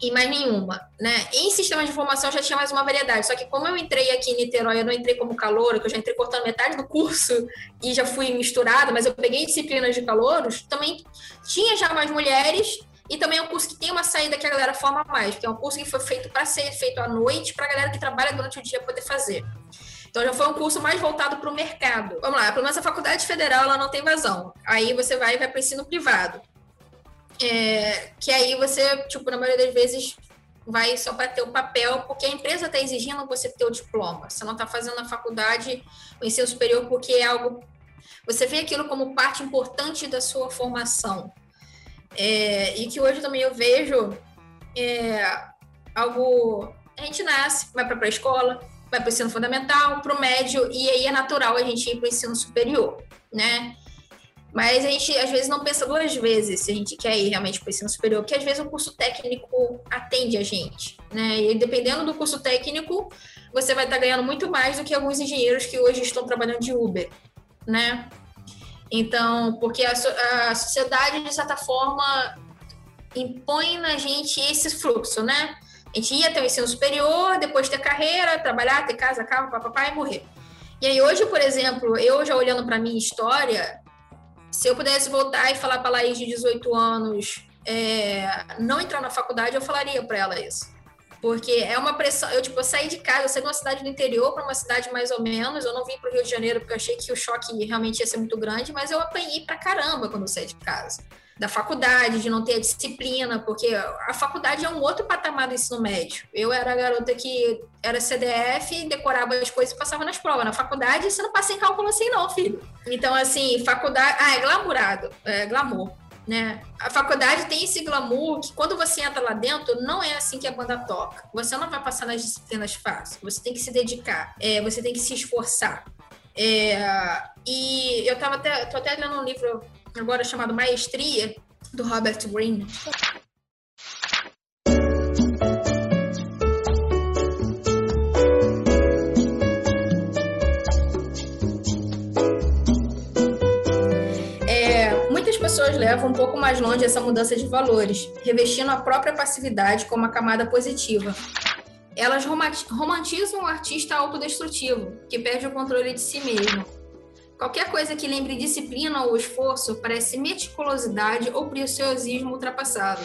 e mais nenhuma, né? Em sistemas de informação já tinha mais uma variedade, só que como eu entrei aqui em Niterói, eu não entrei como calouro, que eu já entrei cortando metade do curso e já fui misturada, mas eu peguei disciplinas de calouros, também tinha já mais mulheres e também é um curso que tem uma saída que a galera forma mais, porque é um curso que foi feito para ser feito à noite, para a galera que trabalha durante o dia poder fazer. Então já foi um curso mais voltado para o mercado. Vamos lá, pelo menos a faculdade federal ela não tem vazão. Aí você vai vai para ensino privado. É, que aí você, tipo, na maioria das vezes vai só para ter o papel, porque a empresa está exigindo você ter o diploma. Você não está fazendo a faculdade, o ensino superior, porque é algo. Você vê aquilo como parte importante da sua formação. É, e que hoje também eu vejo é, algo. A gente nasce, vai para a pré-escola, vai para o ensino fundamental, para o médio, e aí é natural a gente ir para o ensino superior, né? Mas a gente, às vezes, não pensa duas vezes se a gente quer ir realmente para o ensino superior, porque às vezes o curso técnico atende a gente, né? E dependendo do curso técnico, você vai estar ganhando muito mais do que alguns engenheiros que hoje estão trabalhando de Uber, né? Então, porque a, a sociedade, de certa forma, impõe na gente esse fluxo, né? A gente ia ter o ensino superior, depois ter carreira, trabalhar, ter casa, carro, papapá e morrer. E aí hoje, por exemplo, eu já olhando para minha história, se eu pudesse voltar e falar para a Laís de 18 anos é, não entrar na faculdade, eu falaria para ela isso. Porque é uma pressão. Eu, tipo, eu saí de casa, eu saí de uma cidade do interior para uma cidade mais ou menos. Eu não vim para o Rio de Janeiro porque eu achei que o choque realmente ia ser muito grande, mas eu apanhei para caramba quando eu saí de casa da faculdade, de não ter a disciplina, porque a faculdade é um outro patamar do ensino médio. Eu era a garota que era CDF, decorava as coisas e passava nas provas. Na faculdade, você não passa em cálculo assim, não, filho. Então, assim, faculdade. Ah, é glamourado, é glamour. Né? A faculdade tem esse glamour que quando você entra lá dentro, não é assim que a banda toca. Você não vai passar nas disciplinas fáceis, você tem que se dedicar, é, você tem que se esforçar. É, e eu tava até, tô até lendo um livro agora chamado Maestria, do Robert Greene. É, muitas pessoas levam um pouco mais longe essa mudança de valores, revestindo a própria passividade como uma camada positiva. elas romantizam o artista autodestrutivo, que perde o controle de si mesmo. Qualquer coisa que lembre disciplina ou esforço parece meticulosidade ou preciosismo ultrapassado.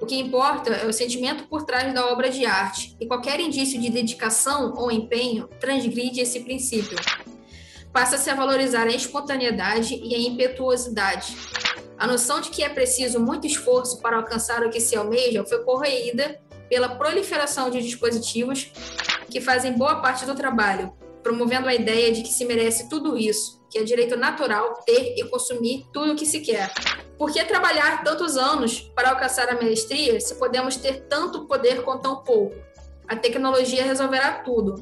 O que importa é o sentimento por trás da obra de arte, e qualquer indício de dedicação ou empenho transgride esse princípio. Passa-se a valorizar a espontaneidade e a impetuosidade. A noção de que é preciso muito esforço para alcançar o que se almeja foi corroída pela proliferação de dispositivos que fazem boa parte do trabalho, promovendo a ideia de que se merece tudo isso, que é direito natural ter e consumir tudo o que se quer. Por que trabalhar tantos anos para alcançar a maestria se podemos ter tanto poder com tão pouco? A tecnologia resolverá tudo.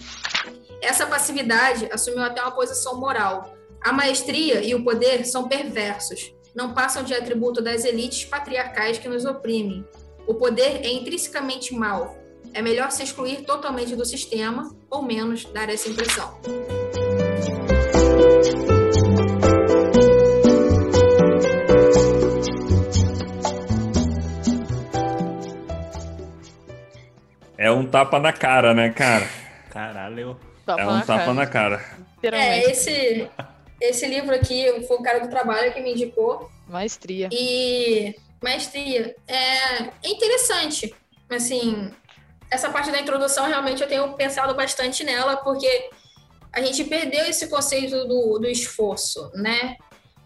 Essa passividade assumiu até uma posição moral. A maestria e o poder são perversos, não passam de atributo das elites patriarcais que nos oprimem, o poder é intrinsecamente mau. É melhor se excluir totalmente do sistema, ou menos dar essa impressão. É um tapa na cara, né, cara? Caralho. Tapa é um na tapa cara. na cara. É, esse, esse livro aqui foi o cara do trabalho que me indicou. Maestria. E maestria. É, é interessante. Assim, essa parte da introdução realmente eu tenho pensado bastante nela, porque a gente perdeu esse conceito do, do esforço, né?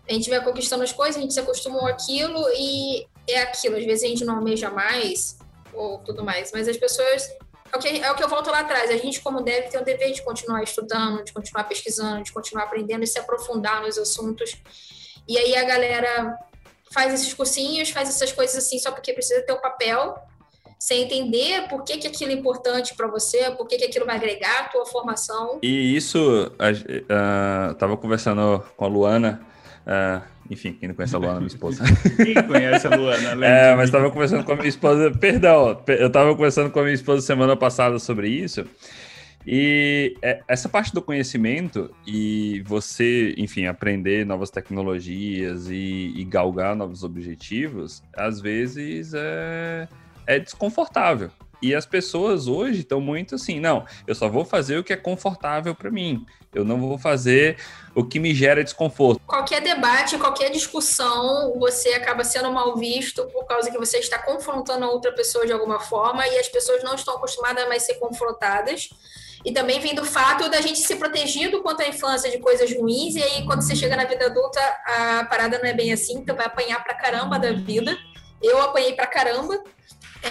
A gente vai conquistando as coisas, a gente se acostumou àquilo e é aquilo. Às vezes a gente não almeja mais ou tudo mais, mas as pessoas. É o, que, é o que eu volto lá atrás. A gente, como deve, tem o dever de continuar estudando, de continuar pesquisando, de continuar aprendendo e se aprofundar nos assuntos. E aí a galera faz esses cursinhos, faz essas coisas assim só porque precisa ter o papel, sem entender por que, que aquilo é importante para você, por que, que aquilo vai agregar a tua formação. E isso, uh, tava conversando com a Luana, uh, enfim, quem não conhece a Luana, minha esposa. Quem conhece a Luana? é, mas tava conversando com a minha esposa, perdão, eu tava conversando com a minha esposa semana passada sobre isso, e essa parte do conhecimento e você, enfim, aprender novas tecnologias e, e galgar novos objetivos, às vezes é, é desconfortável. E as pessoas hoje estão muito assim, não, eu só vou fazer o que é confortável para mim. Eu não vou fazer o que me gera desconforto. Qualquer debate, qualquer discussão, você acaba sendo mal visto por causa que você está confrontando a outra pessoa de alguma forma e as pessoas não estão acostumadas a mais ser confrontadas. E também vem do fato da gente ser protegido quanto à infância de coisas ruins, e aí quando você chega na vida adulta, a parada não é bem assim, então vai apanhar pra caramba da vida. Eu apanhei pra caramba.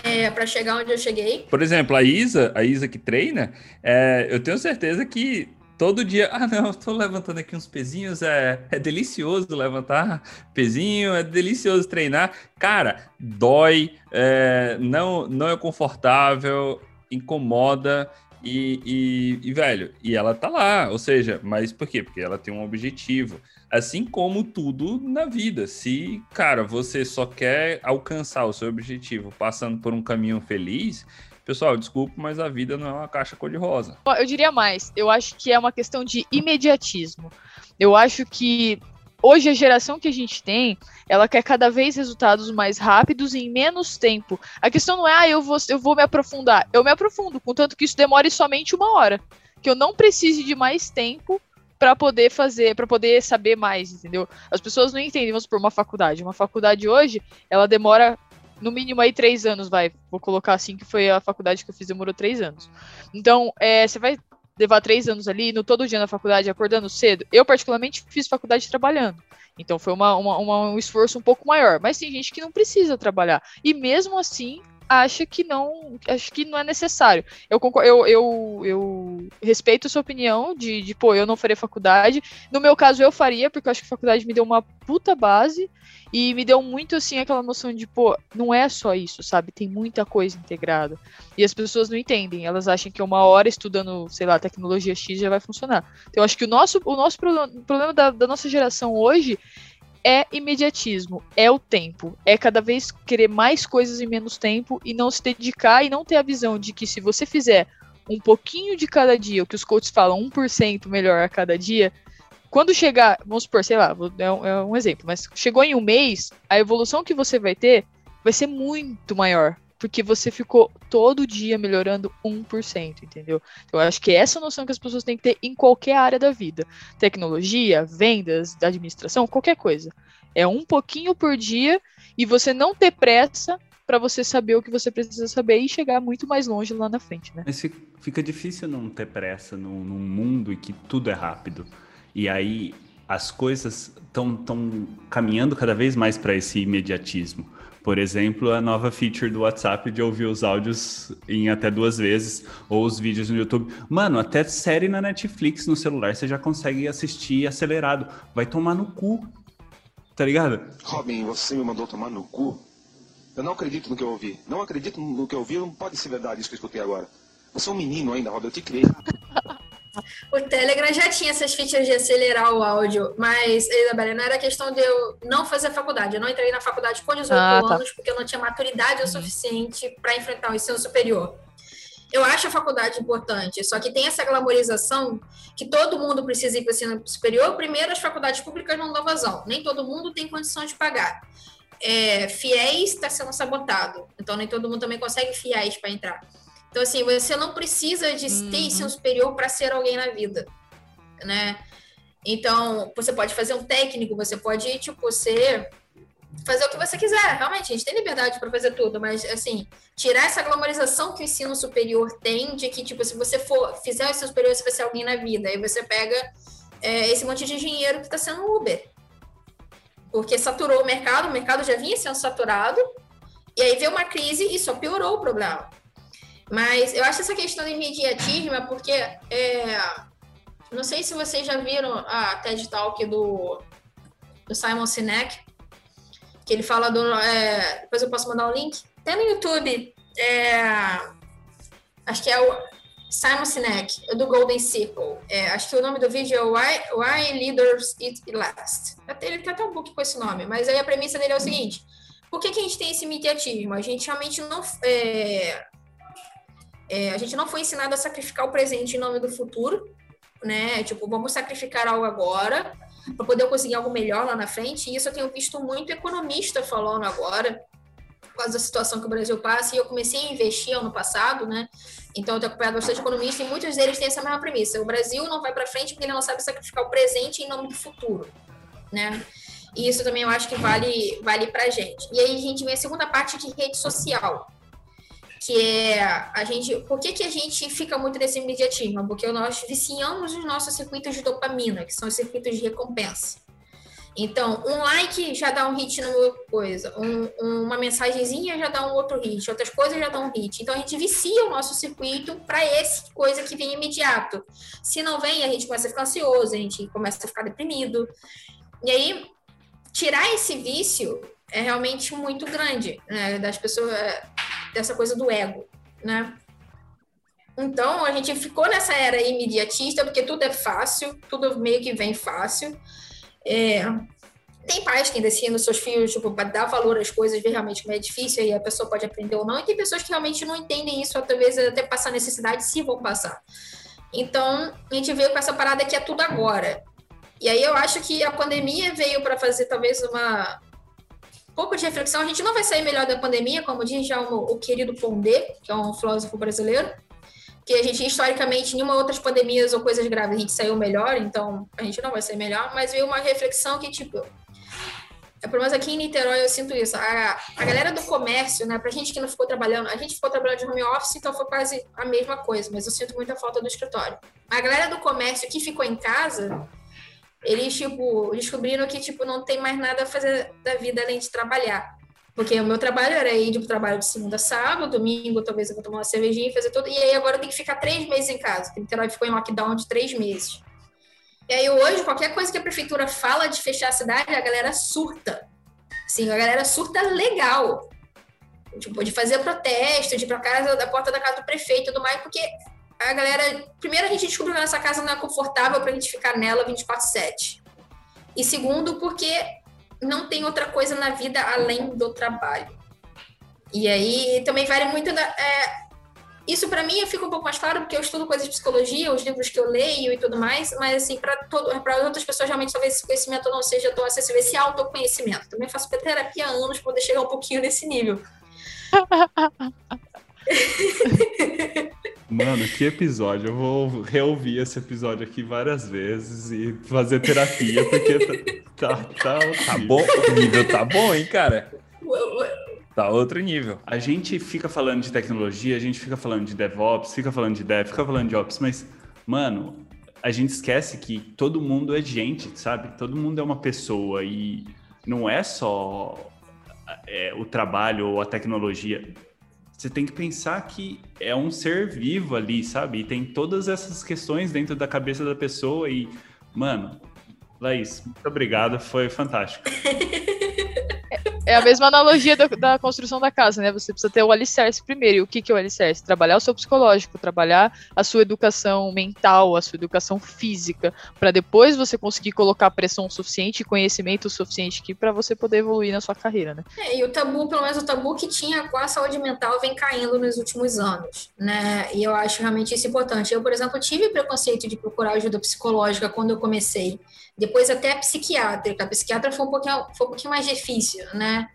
É, para chegar onde eu cheguei. Por exemplo, a Isa, a Isa que treina, é, eu tenho certeza que todo dia, ah não, estou levantando aqui uns pezinhos, é, é delicioso levantar pezinho, é delicioso treinar. Cara, dói, é, não, não é confortável, incomoda. E, e, e, velho, e ela tá lá, ou seja, mas por quê? Porque ela tem um objetivo. Assim como tudo na vida. Se, cara, você só quer alcançar o seu objetivo passando por um caminho feliz, pessoal, desculpa, mas a vida não é uma caixa cor-de-rosa. Eu diria mais, eu acho que é uma questão de imediatismo. Eu acho que hoje a geração que a gente tem, ela quer cada vez resultados mais rápidos em menos tempo. A questão não é, ah, eu vou, eu vou me aprofundar. Eu me aprofundo, contanto que isso demore somente uma hora. Que eu não precise de mais tempo para poder fazer, para poder saber mais, entendeu? As pessoas não entendem, vamos por uma faculdade. Uma faculdade hoje, ela demora no mínimo aí três anos, vai. Vou colocar assim que foi a faculdade que eu fiz, demorou três anos. Então, é, você vai levar três anos ali, no todo dia na faculdade, acordando cedo. Eu, particularmente, fiz faculdade trabalhando. Então foi uma, uma, uma, um esforço um pouco maior. Mas tem gente que não precisa trabalhar. E mesmo assim, acha que não, acho que não é necessário. Eu, concordo, eu, eu, eu respeito a sua opinião de, de, pô, eu não faria faculdade. No meu caso, eu faria, porque eu acho que a faculdade me deu uma puta base e me deu muito, assim, aquela noção de, pô, não é só isso, sabe? Tem muita coisa integrada. E as pessoas não entendem, elas acham que uma hora estudando, sei lá, tecnologia X já vai funcionar. Então, eu acho que o nosso, o nosso problema, problema da, da nossa geração hoje é imediatismo, é o tempo, é cada vez querer mais coisas em menos tempo e não se dedicar e não ter a visão de que se você fizer um pouquinho de cada dia, o que os coaches falam, 1% melhor a cada dia, quando chegar, vamos supor, sei lá, é um, é um exemplo, mas chegou em um mês, a evolução que você vai ter vai ser muito maior. Porque você ficou todo dia melhorando 1%, entendeu? Eu acho que essa noção que as pessoas têm que ter em qualquer área da vida. Tecnologia, vendas, administração, qualquer coisa. É um pouquinho por dia e você não ter pressa para você saber o que você precisa saber e chegar muito mais longe lá na frente, né? Mas fica difícil não ter pressa num, num mundo em que tudo é rápido. E aí as coisas estão caminhando cada vez mais para esse imediatismo. Por exemplo, a nova feature do WhatsApp de ouvir os áudios em até duas vezes, ou os vídeos no YouTube. Mano, até série na Netflix no celular você já consegue assistir acelerado. Vai tomar no cu. Tá ligado? Robin, você me mandou tomar no cu? Eu não acredito no que eu ouvi. Não acredito no que eu ouvi, não pode ser verdade isso que eu escutei agora. Você é um menino ainda, Robin, eu te criei. O Telegram já tinha essas features de acelerar o áudio, mas, Isabela, não era questão de eu não fazer faculdade. Eu não entrei na faculdade com 18 ah, tá. anos porque eu não tinha maturidade o suficiente para enfrentar o ensino superior. Eu acho a faculdade importante, só que tem essa glamorização que todo mundo precisa ir para o ensino superior. Primeiro, as faculdades públicas não dão vazão, nem todo mundo tem condição de pagar. É, fiéis está sendo sabotado, então nem todo mundo também consegue fiéis para entrar. Então, assim, você não precisa de uhum. ter ensino superior para ser alguém na vida, né? Então, você pode fazer um técnico, você pode, tipo, ser fazer o que você quiser. Realmente, a gente tem liberdade para fazer tudo, mas assim, tirar essa glamorização que o ensino superior tem de que, tipo, se você for fizer o ensino superior, você vai ser alguém na vida. Aí você pega é, esse monte de dinheiro que está sendo Uber. Porque saturou o mercado, o mercado já vinha sendo saturado, e aí veio uma crise e só piorou o problema. Mas eu acho essa questão do imediatismo é porque é, não sei se vocês já viram a TED Talk do, do Simon Sinek, que ele fala do. É, depois eu posso mandar o link. Tem no YouTube. É, acho que é o Simon Sinek, do Golden Circle. É, acho que o nome do vídeo é Why, Why Leaders Eat Last. Ele tem até um book com esse nome, mas aí a premissa dele é o seguinte: por que, que a gente tem esse imediatismo? A gente realmente não. É, é, a gente não foi ensinado a sacrificar o presente em nome do futuro, né? Tipo, vamos sacrificar algo agora para poder conseguir algo melhor lá na frente. E isso eu tenho visto muito economista falando agora, por causa da situação que o Brasil passa. E eu comecei a investir ano passado, né? Então eu tenho acompanhado bastante economista e muitos deles têm essa mesma premissa. O Brasil não vai para frente porque ele não sabe sacrificar o presente em nome do futuro, né? E isso também eu acho que vale, vale para gente. E aí a gente vem a segunda parte de rede social que é a gente. Por que, que a gente fica muito nesse imediatismo? Porque nós viciamos os nossos circuitos de dopamina, que são os circuitos de recompensa. Então, um like já dá um hit numa coisa, um, uma mensagenzinha já dá um outro hit, outras coisas já dão um hit. Então, a gente vicia o nosso circuito para esse coisa que vem imediato. Se não vem, a gente começa a ficar ansioso, a gente começa a ficar deprimido. E aí, tirar esse vício é realmente muito grande, né? Das pessoas dessa coisa do ego, né? Então, a gente ficou nessa era imediatista, porque tudo é fácil, tudo meio que vem fácil. É, tem pais que ensinam seus filhos, tipo, para dar valor às coisas, ver realmente como é difícil, e a pessoa pode aprender ou não, e tem pessoas que realmente não entendem isso, talvez até passar necessidade, se vão passar. Então, a gente veio com essa parada que é tudo agora. E aí eu acho que a pandemia veio para fazer talvez uma, pouco de reflexão. A gente não vai sair melhor da pandemia, como diz já o, o querido Pondé, que é um filósofo brasileiro, que a gente, historicamente, em uma outras pandemias ou coisas graves, a gente saiu melhor, então a gente não vai sair melhor, mas veio uma reflexão que, tipo, é, pelo menos aqui em Niterói eu sinto isso. A, a galera do comércio, né, pra gente que não ficou trabalhando, a gente ficou trabalhando de home office, então foi quase a mesma coisa, mas eu sinto muita falta do escritório. A galera do comércio que ficou em casa, eles, tipo, descobriram que, tipo, não tem mais nada a fazer da vida além de trabalhar. Porque o meu trabalho era ir pro trabalho de segunda a sábado, domingo talvez eu vou tomar uma cervejinha e fazer tudo. E aí agora eu tenho que ficar três meses em casa. Niterói ficou em lockdown de três meses. E aí hoje, qualquer coisa que a prefeitura fala de fechar a cidade, a galera surta. Sim, a galera surta legal. Tipo, de fazer protesto, de ir pra casa, da porta da casa do prefeito e tudo mais, porque a galera. Primeiro, a gente descobriu que a nossa casa não é confortável para a gente ficar nela 24-7. E segundo, porque não tem outra coisa na vida além do trabalho. E aí também vale muito da. É, isso para mim fica um pouco mais claro porque eu estudo coisas de psicologia, os livros que eu leio e tudo mais, mas assim, para outras pessoas realmente talvez esse conhecimento não seja tão acessível, esse autoconhecimento. Também faço terapia há anos para poder chegar um pouquinho nesse nível. Mano, que episódio. Eu vou reouvir esse episódio aqui várias vezes e fazer terapia, porque tá, tá, tá, tá bom. O nível tá bom, hein, cara? Tá outro nível. A gente fica falando de tecnologia, a gente fica falando de DevOps, fica falando de Dev, fica falando de Ops, mas, mano, a gente esquece que todo mundo é gente, sabe? Todo mundo é uma pessoa e não é só é, o trabalho ou a tecnologia você tem que pensar que é um ser vivo ali, sabe? E tem todas essas questões dentro da cabeça da pessoa e, mano, Laís, muito obrigado, foi fantástico. É a mesma analogia da, da, construção da casa, né? Você precisa ter o alicerce primeiro. E o que, que é o alicerce? Trabalhar o seu psicológico, trabalhar a sua educação mental, a sua educação física, para depois você conseguir colocar pressão suficiente e conhecimento suficiente aqui para você poder evoluir na sua carreira, né? É, e o tabu, pelo menos o tabu que tinha com a saúde mental vem caindo nos últimos anos, né? E eu acho realmente isso importante. Eu, por exemplo, tive preconceito de procurar ajuda psicológica quando eu comecei. Depois até a psiquiátrica. A psiquiatra foi um pouquinho, foi um pouquinho mais difícil, né?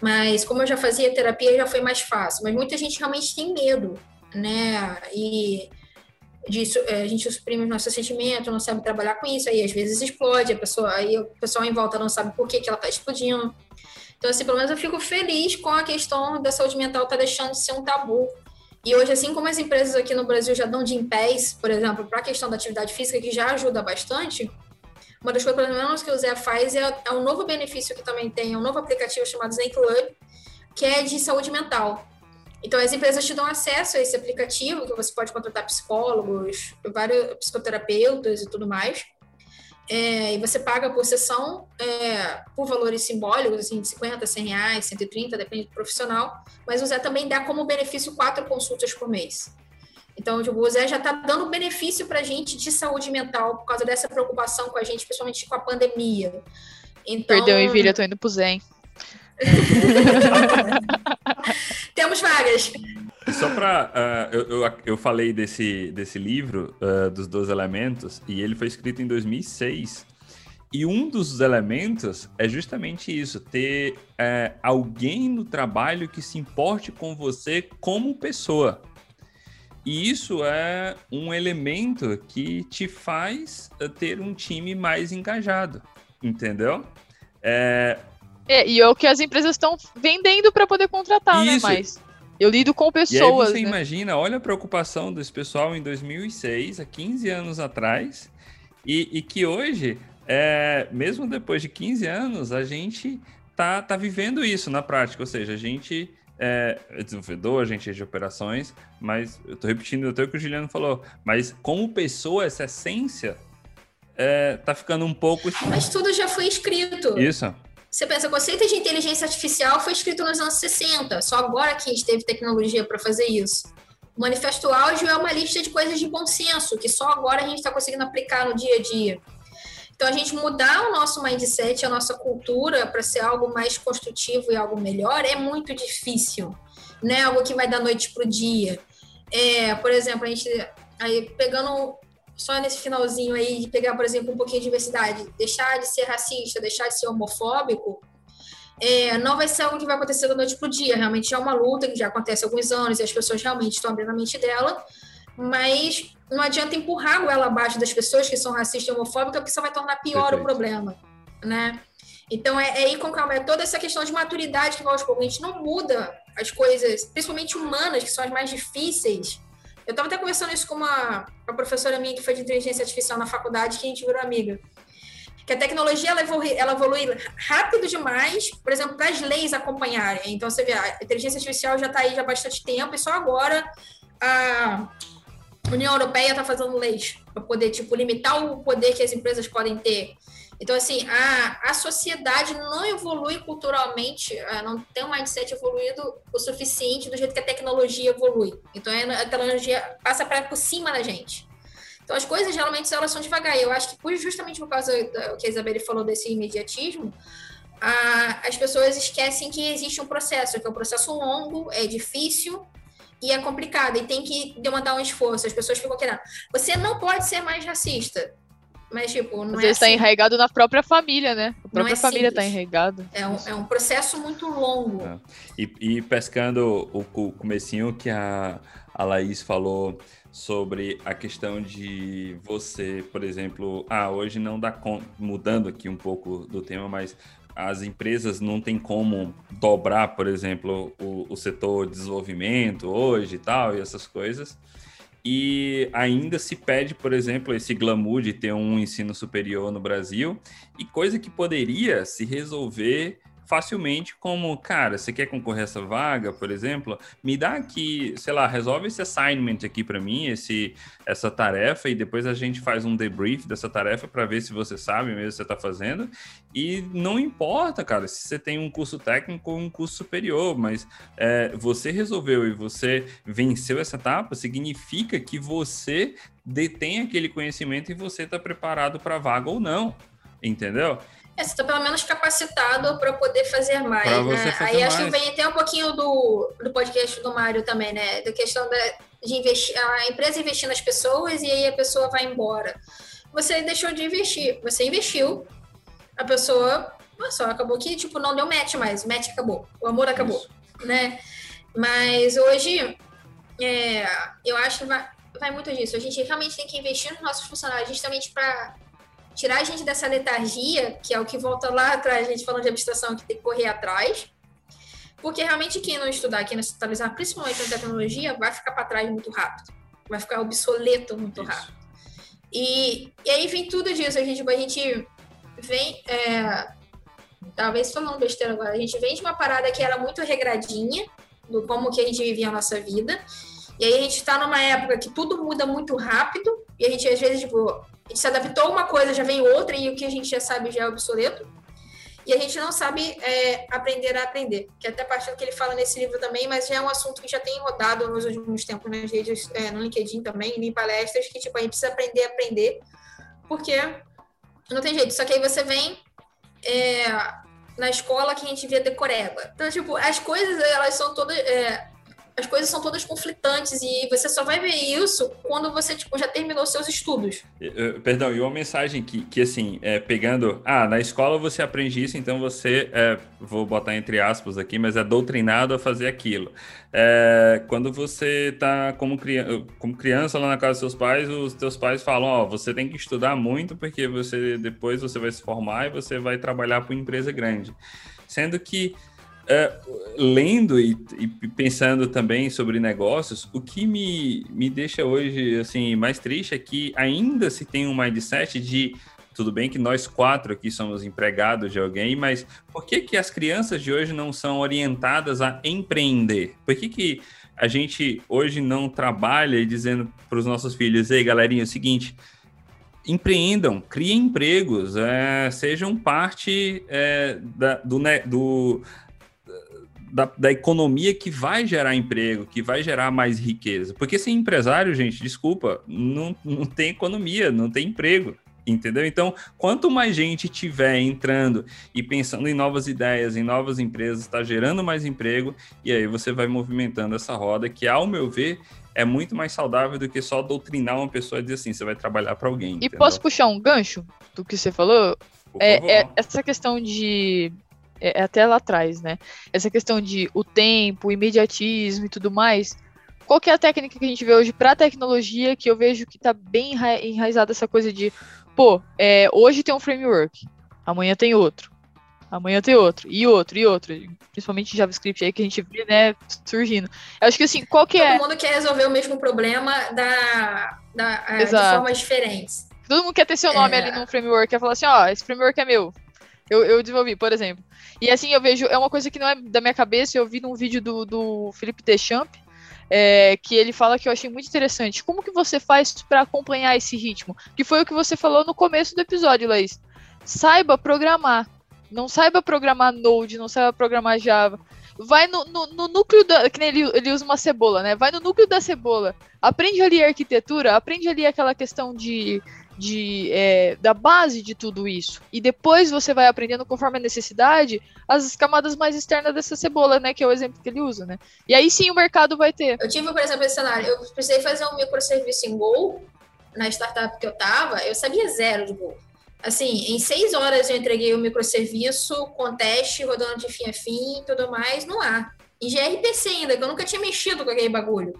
Mas como eu já fazia terapia, já foi mais fácil. Mas muita gente realmente tem medo, né? E disso, é, a gente suprime os nossos sentimentos, não sabe trabalhar com isso, aí às vezes explode, a pessoa, aí o pessoal em volta não sabe por que, que ela está explodindo. Então, assim, pelo menos eu fico feliz com a questão da saúde mental tá deixando de ser um tabu. E hoje, assim como as empresas aqui no Brasil já dão de pés, por exemplo, para a questão da atividade física, que já ajuda bastante, uma das coisas, que o Zé faz é, é um novo benefício que também tem, é um novo aplicativo chamado Zen Club, que é de saúde mental. Então, as empresas te dão acesso a esse aplicativo, que você pode contratar psicólogos, vários psicoterapeutas e tudo mais. É, e você paga por sessão é, por valores simbólicos, assim, de 50, 100 reais, 130, depende do profissional. Mas o Zé também dá como benefício quatro consultas por mês. Então, tipo, o Zé já está dando benefício para a gente de saúde mental por causa dessa preocupação com a gente, principalmente com a pandemia. Então... Perdeu, Envilha, tô indo pro Zen. Temos vagas. Só para. Uh, ah, eu, eu, eu, falei desse, desse livro, uh, dos 12 elementos, e ele foi escrito em 2006. E um dos elementos é justamente isso: ter uh, alguém no trabalho que se importe com você como pessoa. E isso é um elemento que te faz eh, ter um time mais engajado, entendeu? É, é e é o que as empresas estão vendendo para poder contratar, né, isso. né? Mas eu lido com pessoas. E aí você né? imagina, olha a preocupação desse pessoal em 2006, há 15 anos atrás, e, e que hoje, é, mesmo depois de 15 anos, a gente tá, tá vivendo isso na prática, ou seja, a gente é, desenvolvedor, agente de operações, mas eu estou repetindo até o que o Juliano falou, mas como pessoa, essa essência é, tá ficando um pouco. Mas tudo já foi escrito. Isso. Você pensa, o conceito de inteligência artificial foi escrito nos anos 60, só agora que a gente teve tecnologia para fazer isso. O Manifesto Áudio é uma lista de coisas de bom senso, que só agora a gente está conseguindo aplicar no dia a dia. Então, a gente mudar o nosso mindset, a nossa cultura para ser algo mais construtivo e algo melhor é muito difícil. Não é algo que vai da noite para o dia. É, por exemplo, a gente aí pegando só nesse finalzinho aí de pegar, por exemplo, um pouquinho de diversidade, deixar de ser racista, deixar de ser homofóbico, é, não vai ser algo que vai acontecer da noite para o dia. Realmente é uma luta que já acontece há alguns anos e as pessoas realmente estão abrindo a mente dela, mas não adianta empurrar a goela abaixo das pessoas que são racistas e homofóbicas, porque isso vai tornar pior Perfeito. o problema, né? Então, é, é ir com calma. É toda essa questão de maturidade que, aos poucos, a gente não muda as coisas, principalmente humanas, que são as mais difíceis. Eu estava até conversando isso com uma, uma, professora minha que foi de inteligência artificial na faculdade, que a gente virou amiga. Que a tecnologia ela evolui, ela evolui rápido demais, por exemplo, para as leis acompanharem. Então, você vê, a inteligência artificial já está aí já há bastante tempo, e só agora a, a União Europeia está fazendo leis para poder, tipo, limitar o poder que as empresas podem ter. Então, assim, a, a sociedade não evolui culturalmente, é, não tem um mindset evoluído o suficiente do jeito que a tecnologia evolui. Então, a tecnologia passa para por cima da gente. Então, as coisas, geralmente, elas são devagar. Eu acho que, justamente por causa do que a Isabelle falou desse imediatismo, a, as pessoas esquecem que existe um processo, que é um processo longo, é difícil, e é complicado e tem que demandar um esforço. As pessoas ficam querendo. Você não pode ser mais racista. Mas, tipo, não Às é vezes tá assim. enraigado na própria família, né? A própria é família tá simples. enraigado. É um, é um processo muito longo. É. E, e pescando o, o comecinho que a, a Laís falou sobre a questão de você, por exemplo, ah, hoje não dá conta, mudando aqui um pouco do tema, mas as empresas não tem como dobrar, por exemplo, o, o setor de desenvolvimento hoje e tal, e essas coisas. E ainda se pede, por exemplo, esse glamour de ter um ensino superior no Brasil, e coisa que poderia se resolver facilmente como, cara, você quer concorrer a essa vaga, por exemplo, me dá aqui, sei lá, resolve esse assignment aqui para mim, esse essa tarefa e depois a gente faz um debrief dessa tarefa para ver se você sabe mesmo que você está fazendo. E não importa, cara, se você tem um curso técnico ou um curso superior, mas é, você resolveu e você venceu essa etapa, significa que você detém aquele conhecimento e você está preparado para a vaga ou não, entendeu? É, você está pelo menos capacitado para poder fazer mais, né? fazer Aí acho que mais. vem até um pouquinho do, do podcast do Mário também, né? Da questão da, de investir, a empresa investir nas pessoas e aí a pessoa vai embora. Você deixou de investir, você investiu, a pessoa só acabou que tipo não deu match mais, o match acabou, o amor acabou, né? Mas hoje é, eu acho que vai, vai muito disso. A gente realmente tem que investir nos nossos funcionários, justamente para tirar a gente dessa letargia, que é o que volta lá atrás, a gente falando de abstração, que tem que correr atrás. Porque realmente quem não estudar, quem não se atualizar, principalmente na tecnologia, vai ficar para trás muito rápido. Vai ficar obsoleto muito rápido. E, e aí vem tudo disso. A gente, a gente vem. É, talvez falando besteira agora, a gente vem de uma parada que era muito regradinha, do como que a gente vivia a nossa vida. E aí a gente está numa época que tudo muda muito rápido, e a gente às vezes, tipo, a gente se adaptou a uma coisa, já vem outra, e o que a gente já sabe já é obsoleto. E a gente não sabe é, aprender a aprender, que é até parte do que ele fala nesse livro também, mas já é um assunto que já tem rodado nos últimos tempos nas redes, é, no LinkedIn também, em palestras, que tipo, a gente precisa aprender a aprender, porque não tem jeito. Só que aí você vem é, na escola que a gente via decoreba. Então, tipo, as coisas, elas são todas... É, as coisas são todas conflitantes e você só vai ver isso quando você tipo, já terminou seus estudos. Uh, Perdão, e uma mensagem que, que assim, é, pegando. Ah, na escola você aprende isso, então você, é, vou botar entre aspas aqui, mas é doutrinado a fazer aquilo. É, quando você tá como, criança, como criança lá na casa dos seus pais, os teus pais falam: Ó, você tem que estudar muito, porque você depois você vai se formar e você vai trabalhar para uma empresa grande. Sendo que é, lendo e, e, pensando também sobre negócios, o que me, me deixa hoje assim mais triste é que ainda se tem um mindset de tudo bem que nós quatro aqui somos empregados de alguém, mas por que que as crianças de hoje não são orientadas a empreender? Por que que a gente hoje não trabalha dizendo para os nossos filhos, ei galerinha, é o seguinte, empreendam, criem empregos, é, sejam parte é, da, do, do da, da, economia que vai gerar emprego, que vai gerar mais riqueza. Porque sem empresário, gente, desculpa, não, não tem economia, não tem emprego. Entendeu? Então, quanto mais gente tiver entrando e pensando em novas ideias, em novas empresas, está gerando mais emprego, e aí você vai movimentando essa roda, que, ao meu ver, é muito mais saudável do que só doutrinar uma pessoa e dizer assim: você vai trabalhar para alguém. E entendeu? posso puxar um gancho do que você falou? É, é, essa questão de é, até lá atrás, né? Essa questão de o tempo, o imediatismo e tudo mais. Qual que é a técnica que a gente vê hoje para tecnologia que eu vejo que está bem enraizada essa coisa de, pô, é, hoje tem um framework, amanhã tem outro, amanhã tem outro, e outro, e outro, principalmente JavaScript aí que a gente vê, né, surgindo. Eu acho que assim, qual que Todo é... Todo mundo quer resolver o mesmo problema da, da, de formas diferentes. Todo mundo quer ter seu nome é... ali no framework, quer falar assim, ó, esse framework é meu, eu, eu desenvolvi, por exemplo. E assim, eu vejo, é uma coisa que não é da minha cabeça, eu vi num vídeo do, do Felipe Deschamps, é, que ele fala que eu achei muito interessante. Como que você faz para acompanhar esse ritmo? Que foi o que você falou no começo do episódio, Laís. Saiba programar. Não saiba programar Node, não saiba programar Java. Vai no, no, no núcleo da. Que nem ele, ele usa uma cebola, né? Vai no núcleo da cebola. Aprende ali a arquitetura, aprende ali aquela questão de, de, é, da base de tudo isso. E depois você vai aprendendo, conforme a necessidade, as camadas mais externas dessa cebola, né? Que é o exemplo que ele usa, né? E aí sim o mercado vai ter. Eu tive, por exemplo, esse cenário. Eu precisei fazer um microserviço em Go na startup que eu tava, eu sabia zero de Go. Assim, em seis horas eu entreguei o microserviço com teste, rodando de fim a fim e tudo mais no ar. Em gRPC ainda, que eu nunca tinha mexido com aquele bagulho.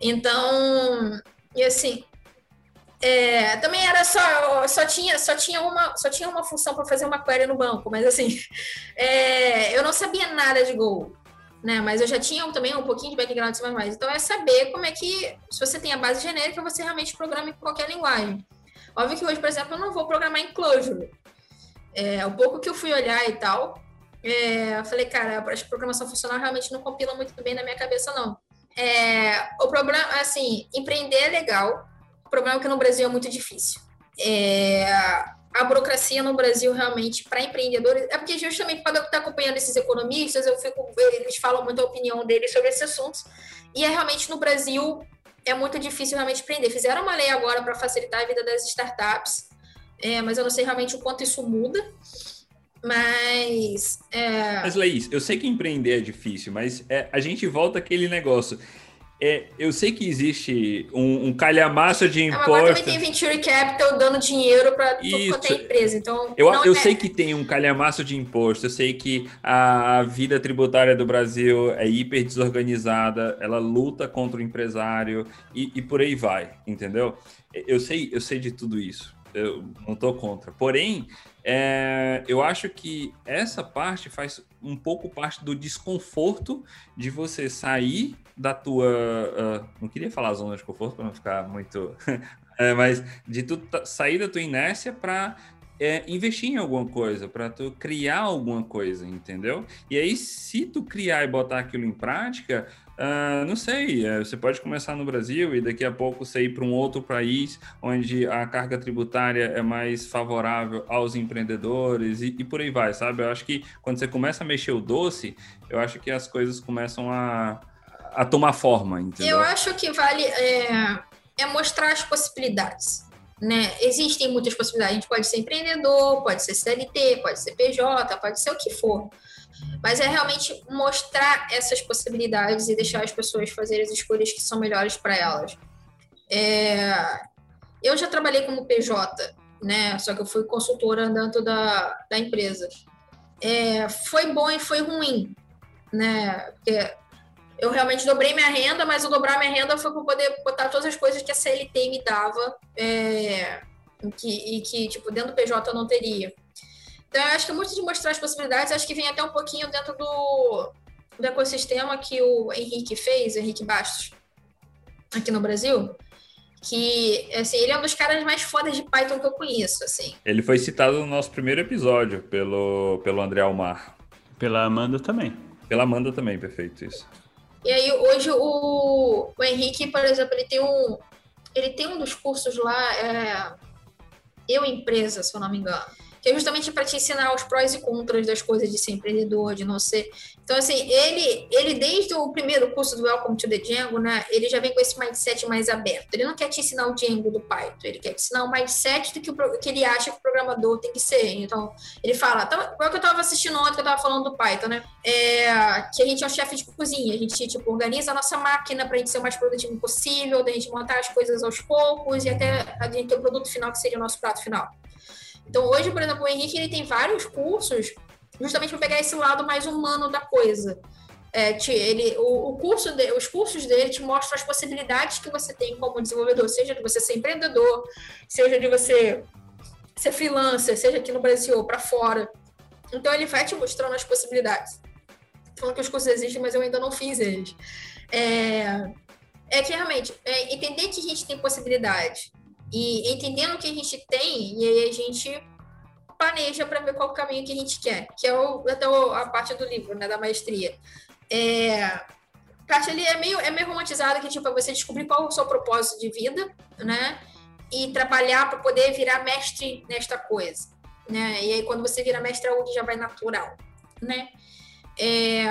Então, e assim, é, também era só, só tinha, só tinha uma, só tinha uma função para fazer uma query no banco, mas assim, é, eu não sabia nada de Go, né? Mas eu já tinha também um pouquinho de background de C++. Então é saber como é que, se você tem a base genérica, você realmente programa em qualquer linguagem. Óbvio que hoje, por exemplo, eu não vou programar em Clojure. É, o pouco que eu fui olhar e tal, é, eu falei, cara, a programação funcional realmente não compila muito bem na minha cabeça, não. É, o problema, assim, empreender é legal, o problema é que no Brasil é muito difícil. É, a burocracia no Brasil realmente para empreendedores é porque justamente quando eu estou acompanhando esses economistas eu fico eles falam muito a opinião deles sobre esses assuntos. E é realmente no Brasil é muito difícil realmente empreender. Fizeram uma lei agora para facilitar a vida das startups é, mas eu não sei realmente o quanto isso muda. Mas é... mas Laís eu sei que empreender é difícil mas é, a gente volta aquele negócio é, eu sei que existe um, um calhamaço de imposto. Agora também tem Venture Capital dando dinheiro para quanto é empresa. Então, eu, eu é... sei que tem um calhamaço de imposto. Eu sei que a vida tributária do Brasil é hiper desorganizada. Ela luta contra o empresário e, e por aí vai, entendeu? Eu sei, eu sei de tudo isso. Eu não estou contra. Porém, é, eu acho que essa parte faz um pouco parte do desconforto de você sair da tua. Uh, não queria falar zona de conforto para não ficar muito. é, mas de tu sair da tua inércia para é, investir em alguma coisa, para tu criar alguma coisa, entendeu? E aí, se tu criar e botar aquilo em prática, Uh, não sei, uh, você pode começar no Brasil e daqui a pouco você ir para um outro país onde a carga tributária é mais favorável aos empreendedores e, e, por aí vai, sabe? Eu acho que quando você começa a mexer o doce, eu acho que as coisas começam a, a tomar forma, entendeu? Eu acho que vale é, é mostrar as possibilidades. Né? Existem muitas possibilidades. A gente pode ser empreendedor, pode ser CLT, pode ser PJ, pode ser o que for. Mas é realmente mostrar essas possibilidades e deixar as pessoas fazerem as escolhas que são melhores para elas. É... Eu já trabalhei como PJ, né? Só que eu fui consultora dentro da, da empresa. É... Foi bom e foi ruim, né? Porque eu realmente dobrei minha renda, mas o dobrar minha renda foi para poder botar todas as coisas que a CLT me dava é... que, e que, tipo, dentro do PJ eu não teria. Então, eu acho que muito de mostrar as possibilidades, acho que vem até um pouquinho dentro do, do ecossistema que o Henrique fez, o Henrique Bastos, aqui no Brasil, que, assim, ele é um dos caras mais fodas de Python que eu conheço, assim. Ele foi citado no nosso primeiro episódio pelo, pelo André Almar. Pela Amanda também. Pela Amanda também, perfeito, isso. E aí, hoje, o, o Henrique, por exemplo, ele tem um, ele tem um dos cursos lá, é, Eu Empresa, se eu não me engano que é justamente para te ensinar os prós e contras das coisas de ser empreendedor, de não ser. Então, assim, ele, ele desde o primeiro curso do Welcome to the Django, né, ele já vem com esse mindset mais aberto. Ele não quer te ensinar o Django do Python, ele quer te ensinar o mindset do que, o, que ele acha que o programador tem que ser. Então, ele fala, igual que eu estava assistindo ontem, que eu estava falando do Python, né, é, que a gente é um chefe de cozinha, a gente, tipo, organiza a nossa máquina para a gente ser o mais produtivo possível, da gente montar as coisas aos poucos e até a gente ter o produto final que seria o nosso prato final. Então, hoje, por exemplo, o Henrique ele tem vários cursos justamente para pegar esse lado mais humano da coisa. É, te, ele, o, o, curso de, os cursos dele te mostram as possibilidades que você tem como desenvolvedor, seja de você ser empreendedor, seja de você ser freelancer, seja aqui no Brasil ou para fora. Então, ele vai te mostrando as possibilidades. Falando que os cursos existem, mas eu ainda não fiz eles. É, é que realmente, é, entender que a gente tem possibilidades e entendendo o que a gente tem, e aí a gente planeja para ver qual o caminho que a gente quer, que é o, até a parte do livro, né, da maestria. É, parte ali é meio, é meio romantizada, que tipo, é você descobrir qual o seu propósito de vida, né, e trabalhar para poder virar mestre nesta coisa, né, e aí quando você vira mestre é algo que já vai natural, né. É,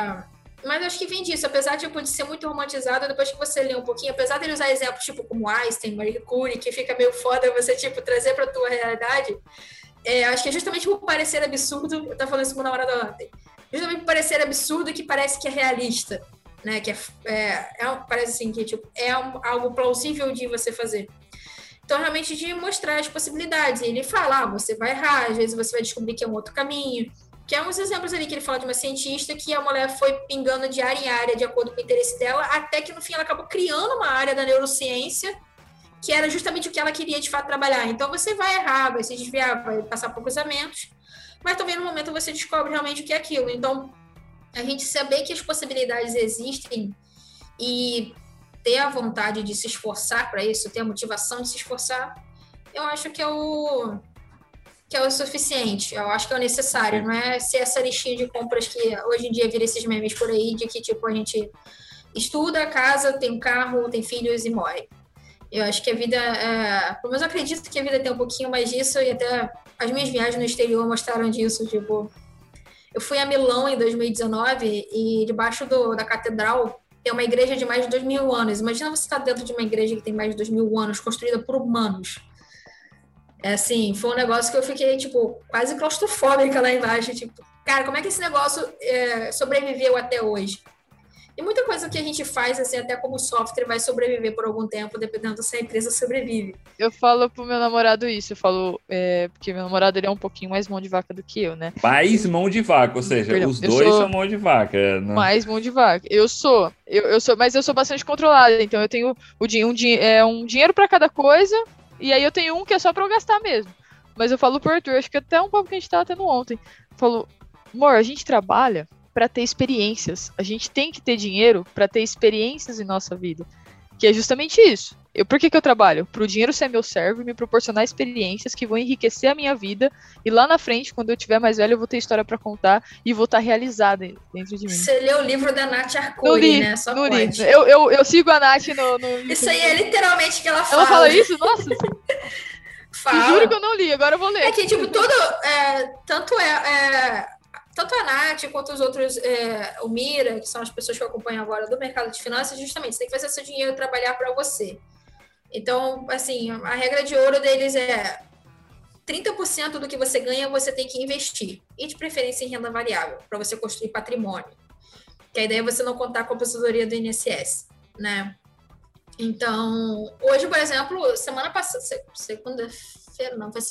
mas acho que vem disso, apesar de, tipo, de ser muito romantizado, depois que você lê um pouquinho, apesar dele usar exemplos tipo como Einstein, Marie Curie, que fica meio foda você tipo trazer para tua realidade, é, acho que é justamente por parecer absurdo, eu tava falando isso com uma namorada ontem, justamente por parecer absurdo que parece que é realista, né, que é, é, é parece assim, que tipo, é um, algo plausível de você fazer. Então, realmente, de mostrar as possibilidades. E ele fala, ah, você vai errar, às vezes você vai descobrir que é um outro caminho. Que é uns exemplos ali que ele fala de uma cientista que a mulher foi pingando de área em área de acordo com o interesse dela, até que no fim ela acabou criando uma área da neurociência que era justamente o que ela queria de fato trabalhar. Então você vai errar, vai se desviar, vai passar por cruzamentos, mas também no momento você descobre realmente o que é aquilo. Então a gente saber que as possibilidades existem e ter a vontade de se esforçar para isso, ter a motivação de se esforçar, eu acho que é o que é o suficiente. Eu acho que é o necessário, não é ser essa listinha de compras que hoje em dia vira esses memes por aí de que tipo a gente estuda, casa, tem um carro, tem filhos e morre. Eu acho que a vida, é, pelo menos eu acredito que a vida tem um pouquinho mais disso e até as minhas viagens no exterior mostraram disso, tipo, eu fui a Milão em 2019 e debaixo do, da catedral tem uma igreja de mais de dois mil anos. Imagina você estar dentro de uma igreja que tem mais de dois mil anos, construída por humanos. É assim, foi um negócio que eu fiquei, tipo, quase claustrofóbica lá embaixo. Tipo, cara, como é que esse negócio é, sobreviveu até hoje? E muita coisa que a gente faz, assim, até como software, vai sobreviver por algum tempo, dependendo se a empresa sobrevive. Eu falo pro meu namorado isso, eu falo, é, porque meu namorado ele é um pouquinho mais mão de vaca do que eu, né? Mais mão de vaca, ou seja, Perdão, os dois são mão de vaca. Não... Mais mão de vaca. Eu sou, eu, eu sou, mas eu sou bastante controlada, então eu tenho o, um, é, um dinheiro para cada coisa, e aí eu tenho um que é só pra eu gastar mesmo. Mas eu falo pro Arthur, acho que até um papo que a gente tava tendo ontem. Falou, amor, a gente trabalha para ter experiências. A gente tem que ter dinheiro para ter experiências em nossa vida. Que é justamente isso. Eu, por que, que eu trabalho? Para o dinheiro ser meu servo e me proporcionar experiências que vão enriquecer a minha vida. E lá na frente, quando eu tiver mais velho, eu vou ter história para contar e vou estar tá realizada dentro de mim. Você leu o livro da Nath Arcuri, né? Só não li. Eu, eu, eu sigo a Nath no, no, Isso aí é literalmente que ela fala. Ela fala isso? Nossa! fala. Juro que eu não li, agora eu vou ler. É que, tipo, todo. É, tanto é, é tanto a Nath quanto os outros, é, o Mira, que são as pessoas que eu acompanho agora do mercado de finanças, justamente, você tem que fazer seu dinheiro trabalhar para você. Então, assim, a regra de ouro deles é 30% do que você ganha você tem que investir, e de preferência em renda variável, para você construir patrimônio. Que a ideia é você não contar com a aposentadoria do INSS, né? Então, hoje, por exemplo, semana passada, segunda-feira, não, foi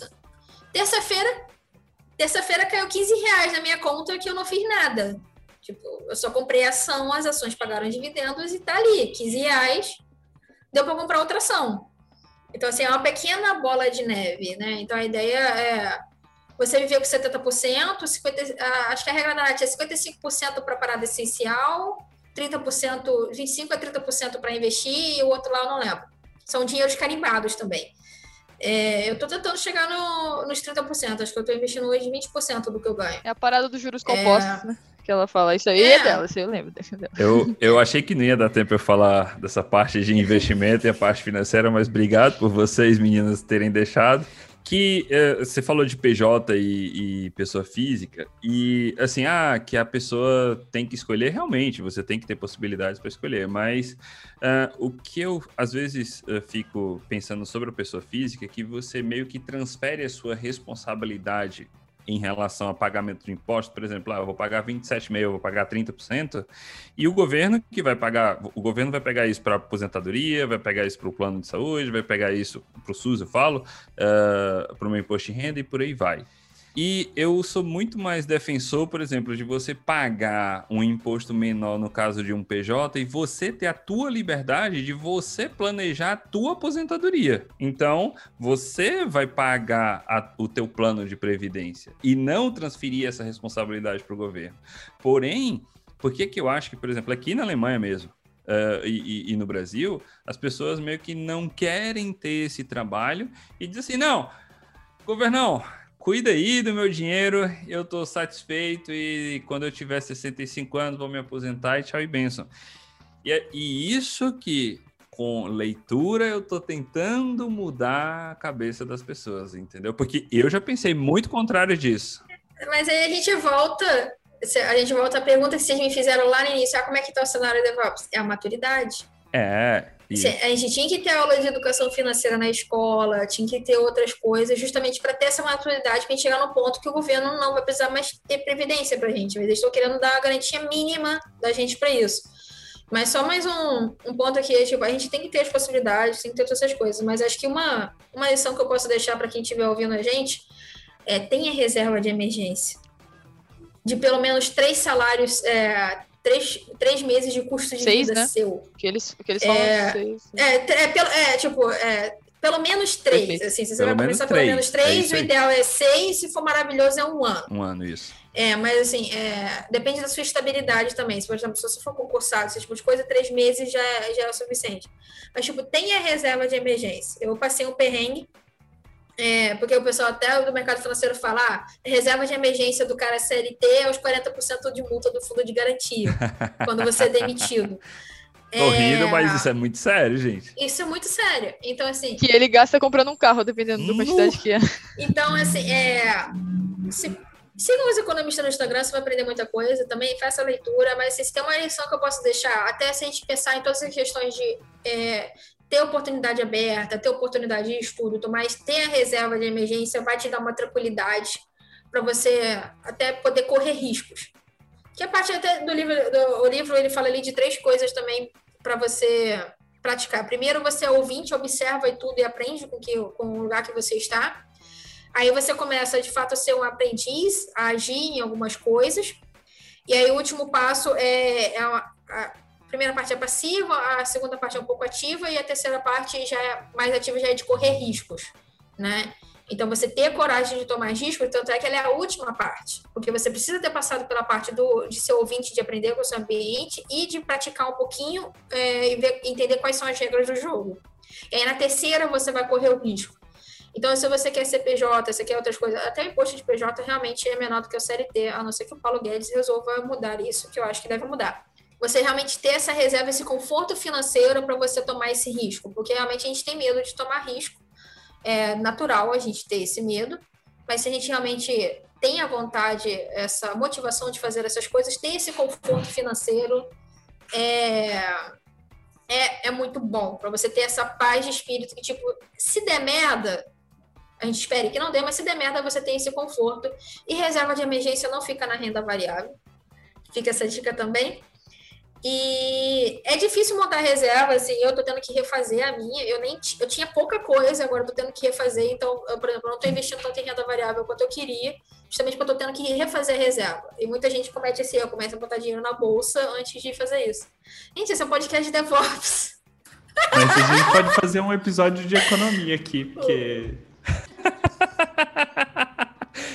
terça-feira, terça-feira caiu 15 reais na minha conta que eu não fiz nada. Tipo, eu só comprei ação, as ações pagaram dividendos e tá ali, 15 reais, deu para comprar outra ação. Então, assim, é uma pequena bola de neve, né? Então, a ideia é você viver com 70%, 50, acho que a regra da NAT é 55% para parada essencial, 30%, 25% a 30% para investir e o outro lá eu não lembro. São dinheiros carimbados também. É, eu tô tentando chegar no, nos 30%, acho que eu tô investindo hoje 20% do que eu ganho. É a parada dos juros compostos, é... né? Que ela fala, isso aí é, é dela, isso eu lembro. Eu, eu achei que nem ia dar tempo eu falar dessa parte de investimento e a parte financeira, mas obrigado por vocês, meninas, terem deixado que uh, você falou de PJ e, e, pessoa física, e assim, ah, que a pessoa tem que escolher, realmente, você tem que ter possibilidades para escolher, mas uh, o que eu às vezes uh, fico pensando sobre a pessoa física é que você meio que transfere a sua responsabilidade em relação a pagamento de impostos, por exemplo, ah, eu vou pagar 27,5%, eu vou pagar 30%, e o governo que vai pagar, o governo vai pegar isso para aposentadoria, vai pegar isso para o plano de saúde, vai pegar isso para o SUS, eu falo, uh, para o meu imposto de renda e por aí vai. E eu sou muito mais defensor, por exemplo, de você pagar um imposto menor no caso de um PJ e você ter a tua liberdade de você planejar a tua aposentadoria. Então, você vai pagar a, o teu plano de previdência e não transferir essa responsabilidade para o governo. Porém, por que que eu acho que, por exemplo, aqui na Alemanha mesmo, Uh, e, e, no Brasil, as pessoas meio que não querem ter esse trabalho e dizem assim: não, governão, cuida aí do meu dinheiro, eu estou satisfeito e quando eu tiver 65 anos vou me aposentar e tchau e benção. E, é, e isso que com leitura eu estou tentando mudar a cabeça das pessoas, entendeu? Porque eu já pensei muito contrário disso. Mas aí a gente volta, a gente volta à pergunta que vocês me fizeram lá no início, ah, como é que está o cenário de DevOps? É a maturidade. É, isso. A gente tinha que ter aula de educação financeira na escola, tinha que ter outras coisas, justamente para ter essa maturidade, para chegar no ponto que o governo não vai precisar mais ter previdência para a gente. Mas eles estão querendo dar a garantia mínima da gente para isso. Mas só mais um, um ponto aqui, tipo, a gente tem que ter as possibilidades, tem que ter todas essas coisas, mas acho que uma, uma lição que eu posso deixar para quem estiver ouvindo a gente é tenha reserva de emergência. De pelo menos três salários, é, três, três meses de custo de Seis, vida né? seu. Que eles, que eles falam É, seis. É, t- é, pelo- é, tipo, é, pelo menos três. Perfeito. Assim, se você Pelo vai começar pelo três, menos é três, isso o ideal é seis, se for maravilhoso, é um ano. Um ano, isso. É, mas assim, é, depende da sua estabilidade também. Se, por exemplo, se você for concursado, esse tipo de coisa, três meses já, já é o suficiente. Mas, tipo, tenha reserva de emergência. Eu passei um perrengue, é, porque o pessoal até do mercado financeiro fala, ah, reserva de emergência do cara CLT é os 40% de multa do fundo de garantia, quando você é demitido. Tô rindo, É, mas isso é muito sério, gente. Isso é muito sério. Então, assim, Que ele gasta comprando um carro, dependendo da quantidade que é. então, assim, é. Se, sigam os economistas no Instagram, você vai aprender muita coisa também, faça a leitura, mas se tem uma lição que eu posso deixar, até se a gente pensar em todas as questões de é, ter oportunidade aberta, ter oportunidade de estudo, mas ter a reserva de emergência vai te dar uma tranquilidade para você até poder correr riscos. Que a parte até do livro, do, o livro ele fala ali de três coisas também para você praticar. Primeiro, você é ouvinte, observa e tudo e aprende com, que, com o lugar que você está. Aí você começa, de fato, a ser um aprendiz, a agir em algumas coisas. E aí o último passo é, é a, a primeira parte é passiva, a segunda parte é um pouco ativa e a terceira parte já é mais ativa, já é de correr riscos, né? Então você ter coragem de tomar riscos, tanto é que ela é a última parte, porque você precisa ter passado pela parte do, de ser ouvinte, de aprender com o seu ambiente e de praticar um pouquinho é, e ver- entender quais são as regras do jogo. E aí na terceira você vai correr o risco. Então, se você quer ser PJ, você quer outras coisas, até o imposto de PJ realmente é menor do que o CLT, a não ser que o Paulo Guedes resolva mudar isso, que eu acho que deve mudar. Você realmente ter essa reserva, esse conforto financeiro para você tomar esse risco, porque realmente a gente tem medo de tomar risco. É natural a gente ter esse medo, mas se a gente realmente tem a vontade, essa motivação de fazer essas coisas, ter esse conforto financeiro é, é, é muito bom para você ter essa paz de espírito que, tipo, se der merda, a gente espere que não dê, mas se der merda, você tem esse conforto. E reserva de emergência não fica na renda variável. Fica essa dica também. E é difícil montar reserva, assim, eu tô tendo que refazer a minha. Eu nem eu tinha pouca coisa, agora eu tô tendo que refazer. Então, eu, por exemplo, eu não tô investindo tanto em renda variável quanto eu queria, justamente porque eu tô tendo que refazer a reserva. E muita gente comete esse erro, começa a botar dinheiro na bolsa antes de fazer isso. Gente, esse é um podcast de DevOps. Mas a gente pode fazer um episódio de economia aqui, porque.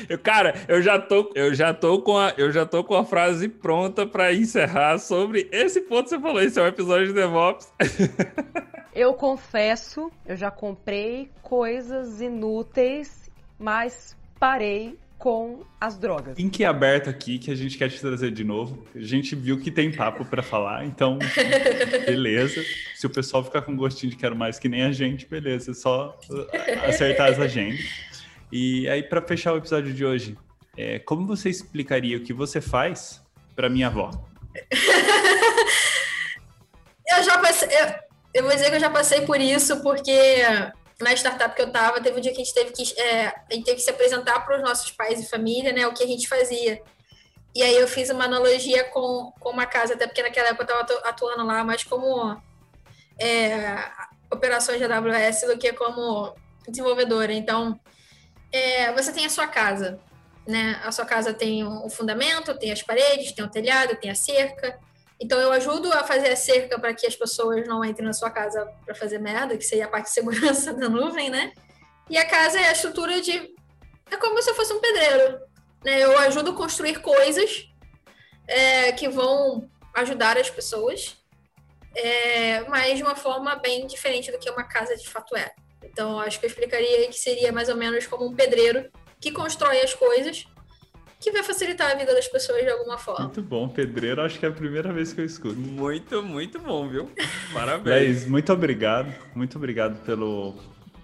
Eu, cara, eu já tô, eu já tô com a, eu já tô com a frase pronta para encerrar sobre esse ponto que você falou. Esse é um episódio de DevOps. Eu confesso, eu já comprei coisas inúteis, mas parei com as drogas. Link aberto aqui que a gente quer te trazer de novo. A gente viu que tem papo pra falar, então beleza. Se o pessoal ficar com gostinho de quero mais que nem a gente, beleza, é só uh, acertar as agendas. E aí pra fechar o episódio de hoje, é, como você explicaria o que você faz pra minha avó? Eu já passei. Eu, eu vou dizer que eu já passei por isso, porque na startup que eu tava, teve um dia que a gente teve que, é, a gente teve que se apresentar para os nossos pais e família, né? O que a gente fazia. E aí eu fiz uma analogia com, com uma casa, até porque naquela época eu estava atuando lá, mas como é, operações de AWS do que como desenvolvedora. Então, é, você tem a sua casa, né? A sua casa tem o fundamento, tem as paredes, tem o telhado, tem a cerca. Então, eu ajudo a fazer a cerca para que as pessoas não entrem na sua casa para fazer merda, que seria a parte de segurança da nuvem, né? E a casa é a estrutura de. É como se eu fosse um pedreiro. Né? Eu ajudo a construir coisas é, que vão ajudar as pessoas, é, mas de uma forma bem diferente do que uma casa de fato é. Então, acho que eu explicaria que seria mais ou menos como um pedreiro que constrói as coisas que vai facilitar a vida das pessoas de alguma forma. Muito bom, pedreiro, acho que é a primeira vez que eu escuto. Muito, muito bom, viu? Parabéns. Muito obrigado. Muito obrigado pelo,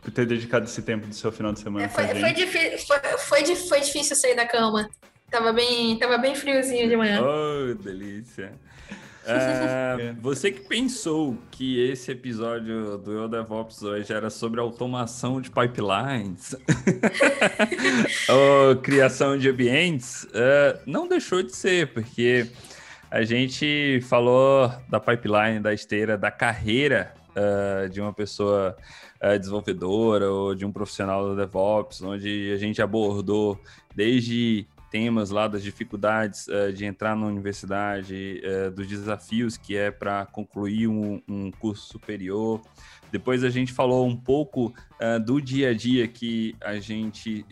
por ter dedicado esse tempo do seu final de semana É, foi, gente. foi, difí- foi, foi, foi difícil sair da cama. Tava bem, tava bem friozinho de manhã. Oh, delícia. É, você que pensou que esse episódio do Eu DevOps hoje era sobre automação de pipelines ou criação de ambientes, é, não deixou de ser, porque A gente falou da pipeline, da esteira, da carreira uh, de uma pessoa uh, desenvolvedora ou de um profissional do DevOps, onde a gente abordou desde temas lá das dificuldades uh, de entrar na universidade, uh, dos desafios que é para concluir um, um, curso superior. Depois a gente falou um pouco uh, do dia a dia que a gente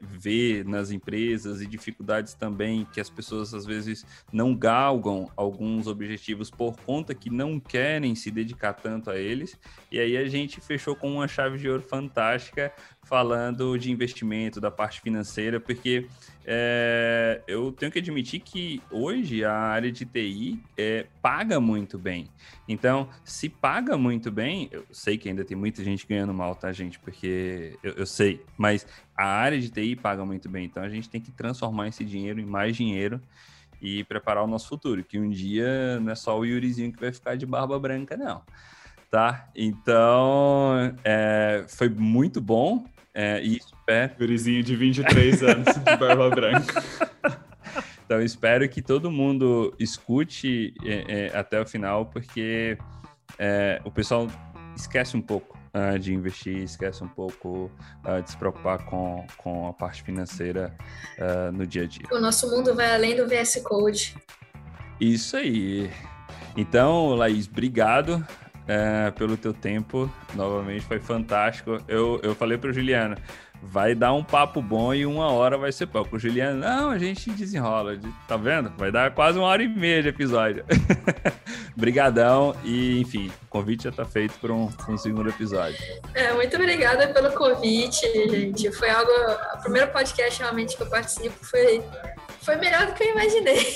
vê nas empresas e dificuldades também que as pessoas às vezes não galgam alguns objetivos por conta que não querem se dedicar tanto a eles. E aí a gente fechou com uma chave de ouro fantástica falando de investimento, da parte financeira, porque é, eu tenho que admitir que hoje a área de TI é, paga muito bem. Então, se paga muito bem, eu sei que ainda tem muita gente ganhando mal, tá, gente? Porque eu, eu sei, mas a área de TI paga muito bem. Então, a gente tem que transformar esse dinheiro em mais dinheiro e preparar o nosso futuro, que um dia não é só o Yurizinho que vai ficar de barba branca, não tá? Então, é, foi muito bom. É, e espero... Gurizinho de 23 anos, de barba branca. Então, espero que todo mundo escute é, é, até o final, porque é, o pessoal esquece um pouco uh, de investir, esquece um pouco uh, de se preocupar com, com a parte financeira uh, no dia a dia. O nosso mundo vai além do VS Code. Isso aí. Então, Laís, obrigado é, pelo teu tempo. Novamente, foi fantástico. Eu, eu falei para o Juliano, vai dar um papo bom e uma hora vai ser pouco. O Juliano, não, a gente desenrola. Tá vendo? Vai dar quase uma hora e meia de episódio. Brigadão e, enfim, o convite já tá feito para um, um, segundo episódio. É, muito obrigada pelo convite, gente. Foi algo... O primeiro podcast realmente que eu participo foi, foi melhor do que eu imaginei.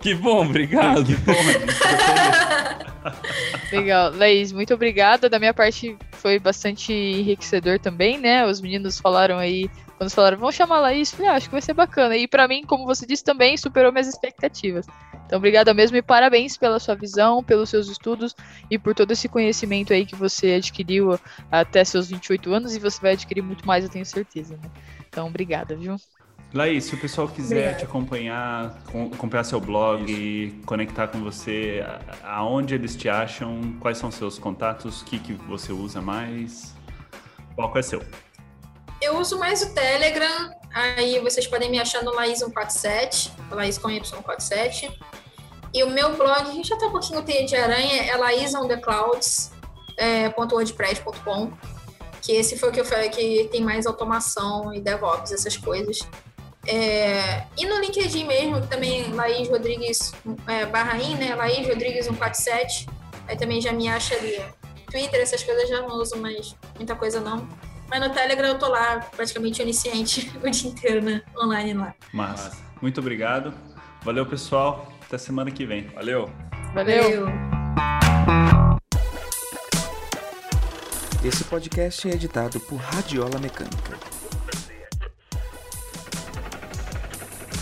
Que bom, obrigado. Que bom, Legal. Laís, muito obrigada. Da minha parte foi bastante enriquecedor também, né? Os meninos falaram aí, quando falaram, vamos chamar a Laís, falei, ah, acho que vai ser bacana. E para mim, como você disse, também superou minhas expectativas. Então, obrigada mesmo e parabéns pela sua visão, pelos seus estudos e por todo esse conhecimento aí que você adquiriu até seus 28 anos e você vai adquirir muito mais, eu tenho certeza, né? Então, obrigada, viu? Laís, se o pessoal quiser Obrigada. te acompanhar, acompanhar seu blog, Isso. conectar com você, aonde eles te acham, quais são seus contatos, o que, que você usa mais, qual é seu? Eu uso mais o Telegram, aí vocês podem me achar no Laís147, Laís com Y147. E o meu blog, que já tá um pouquinho teia de aranha, é laisontheclouds.wordpress.com, que esse foi o que eu falei que tem mais automação e DevOps, essas coisas. É, e no LinkedIn mesmo, também Laís Rodrigues é, Barraim, né? Laís Rodrigues 147. Aí também já me acha ali. Twitter, essas coisas já não uso, mas muita coisa não. Mas no Telegram eu tô lá, praticamente iniciante o dia inteiro, né? Online lá. Massa. Muito obrigado. Valeu, pessoal. Até semana que vem. Valeu. Valeu. Valeu. Esse podcast é editado por Radiola Mecânica.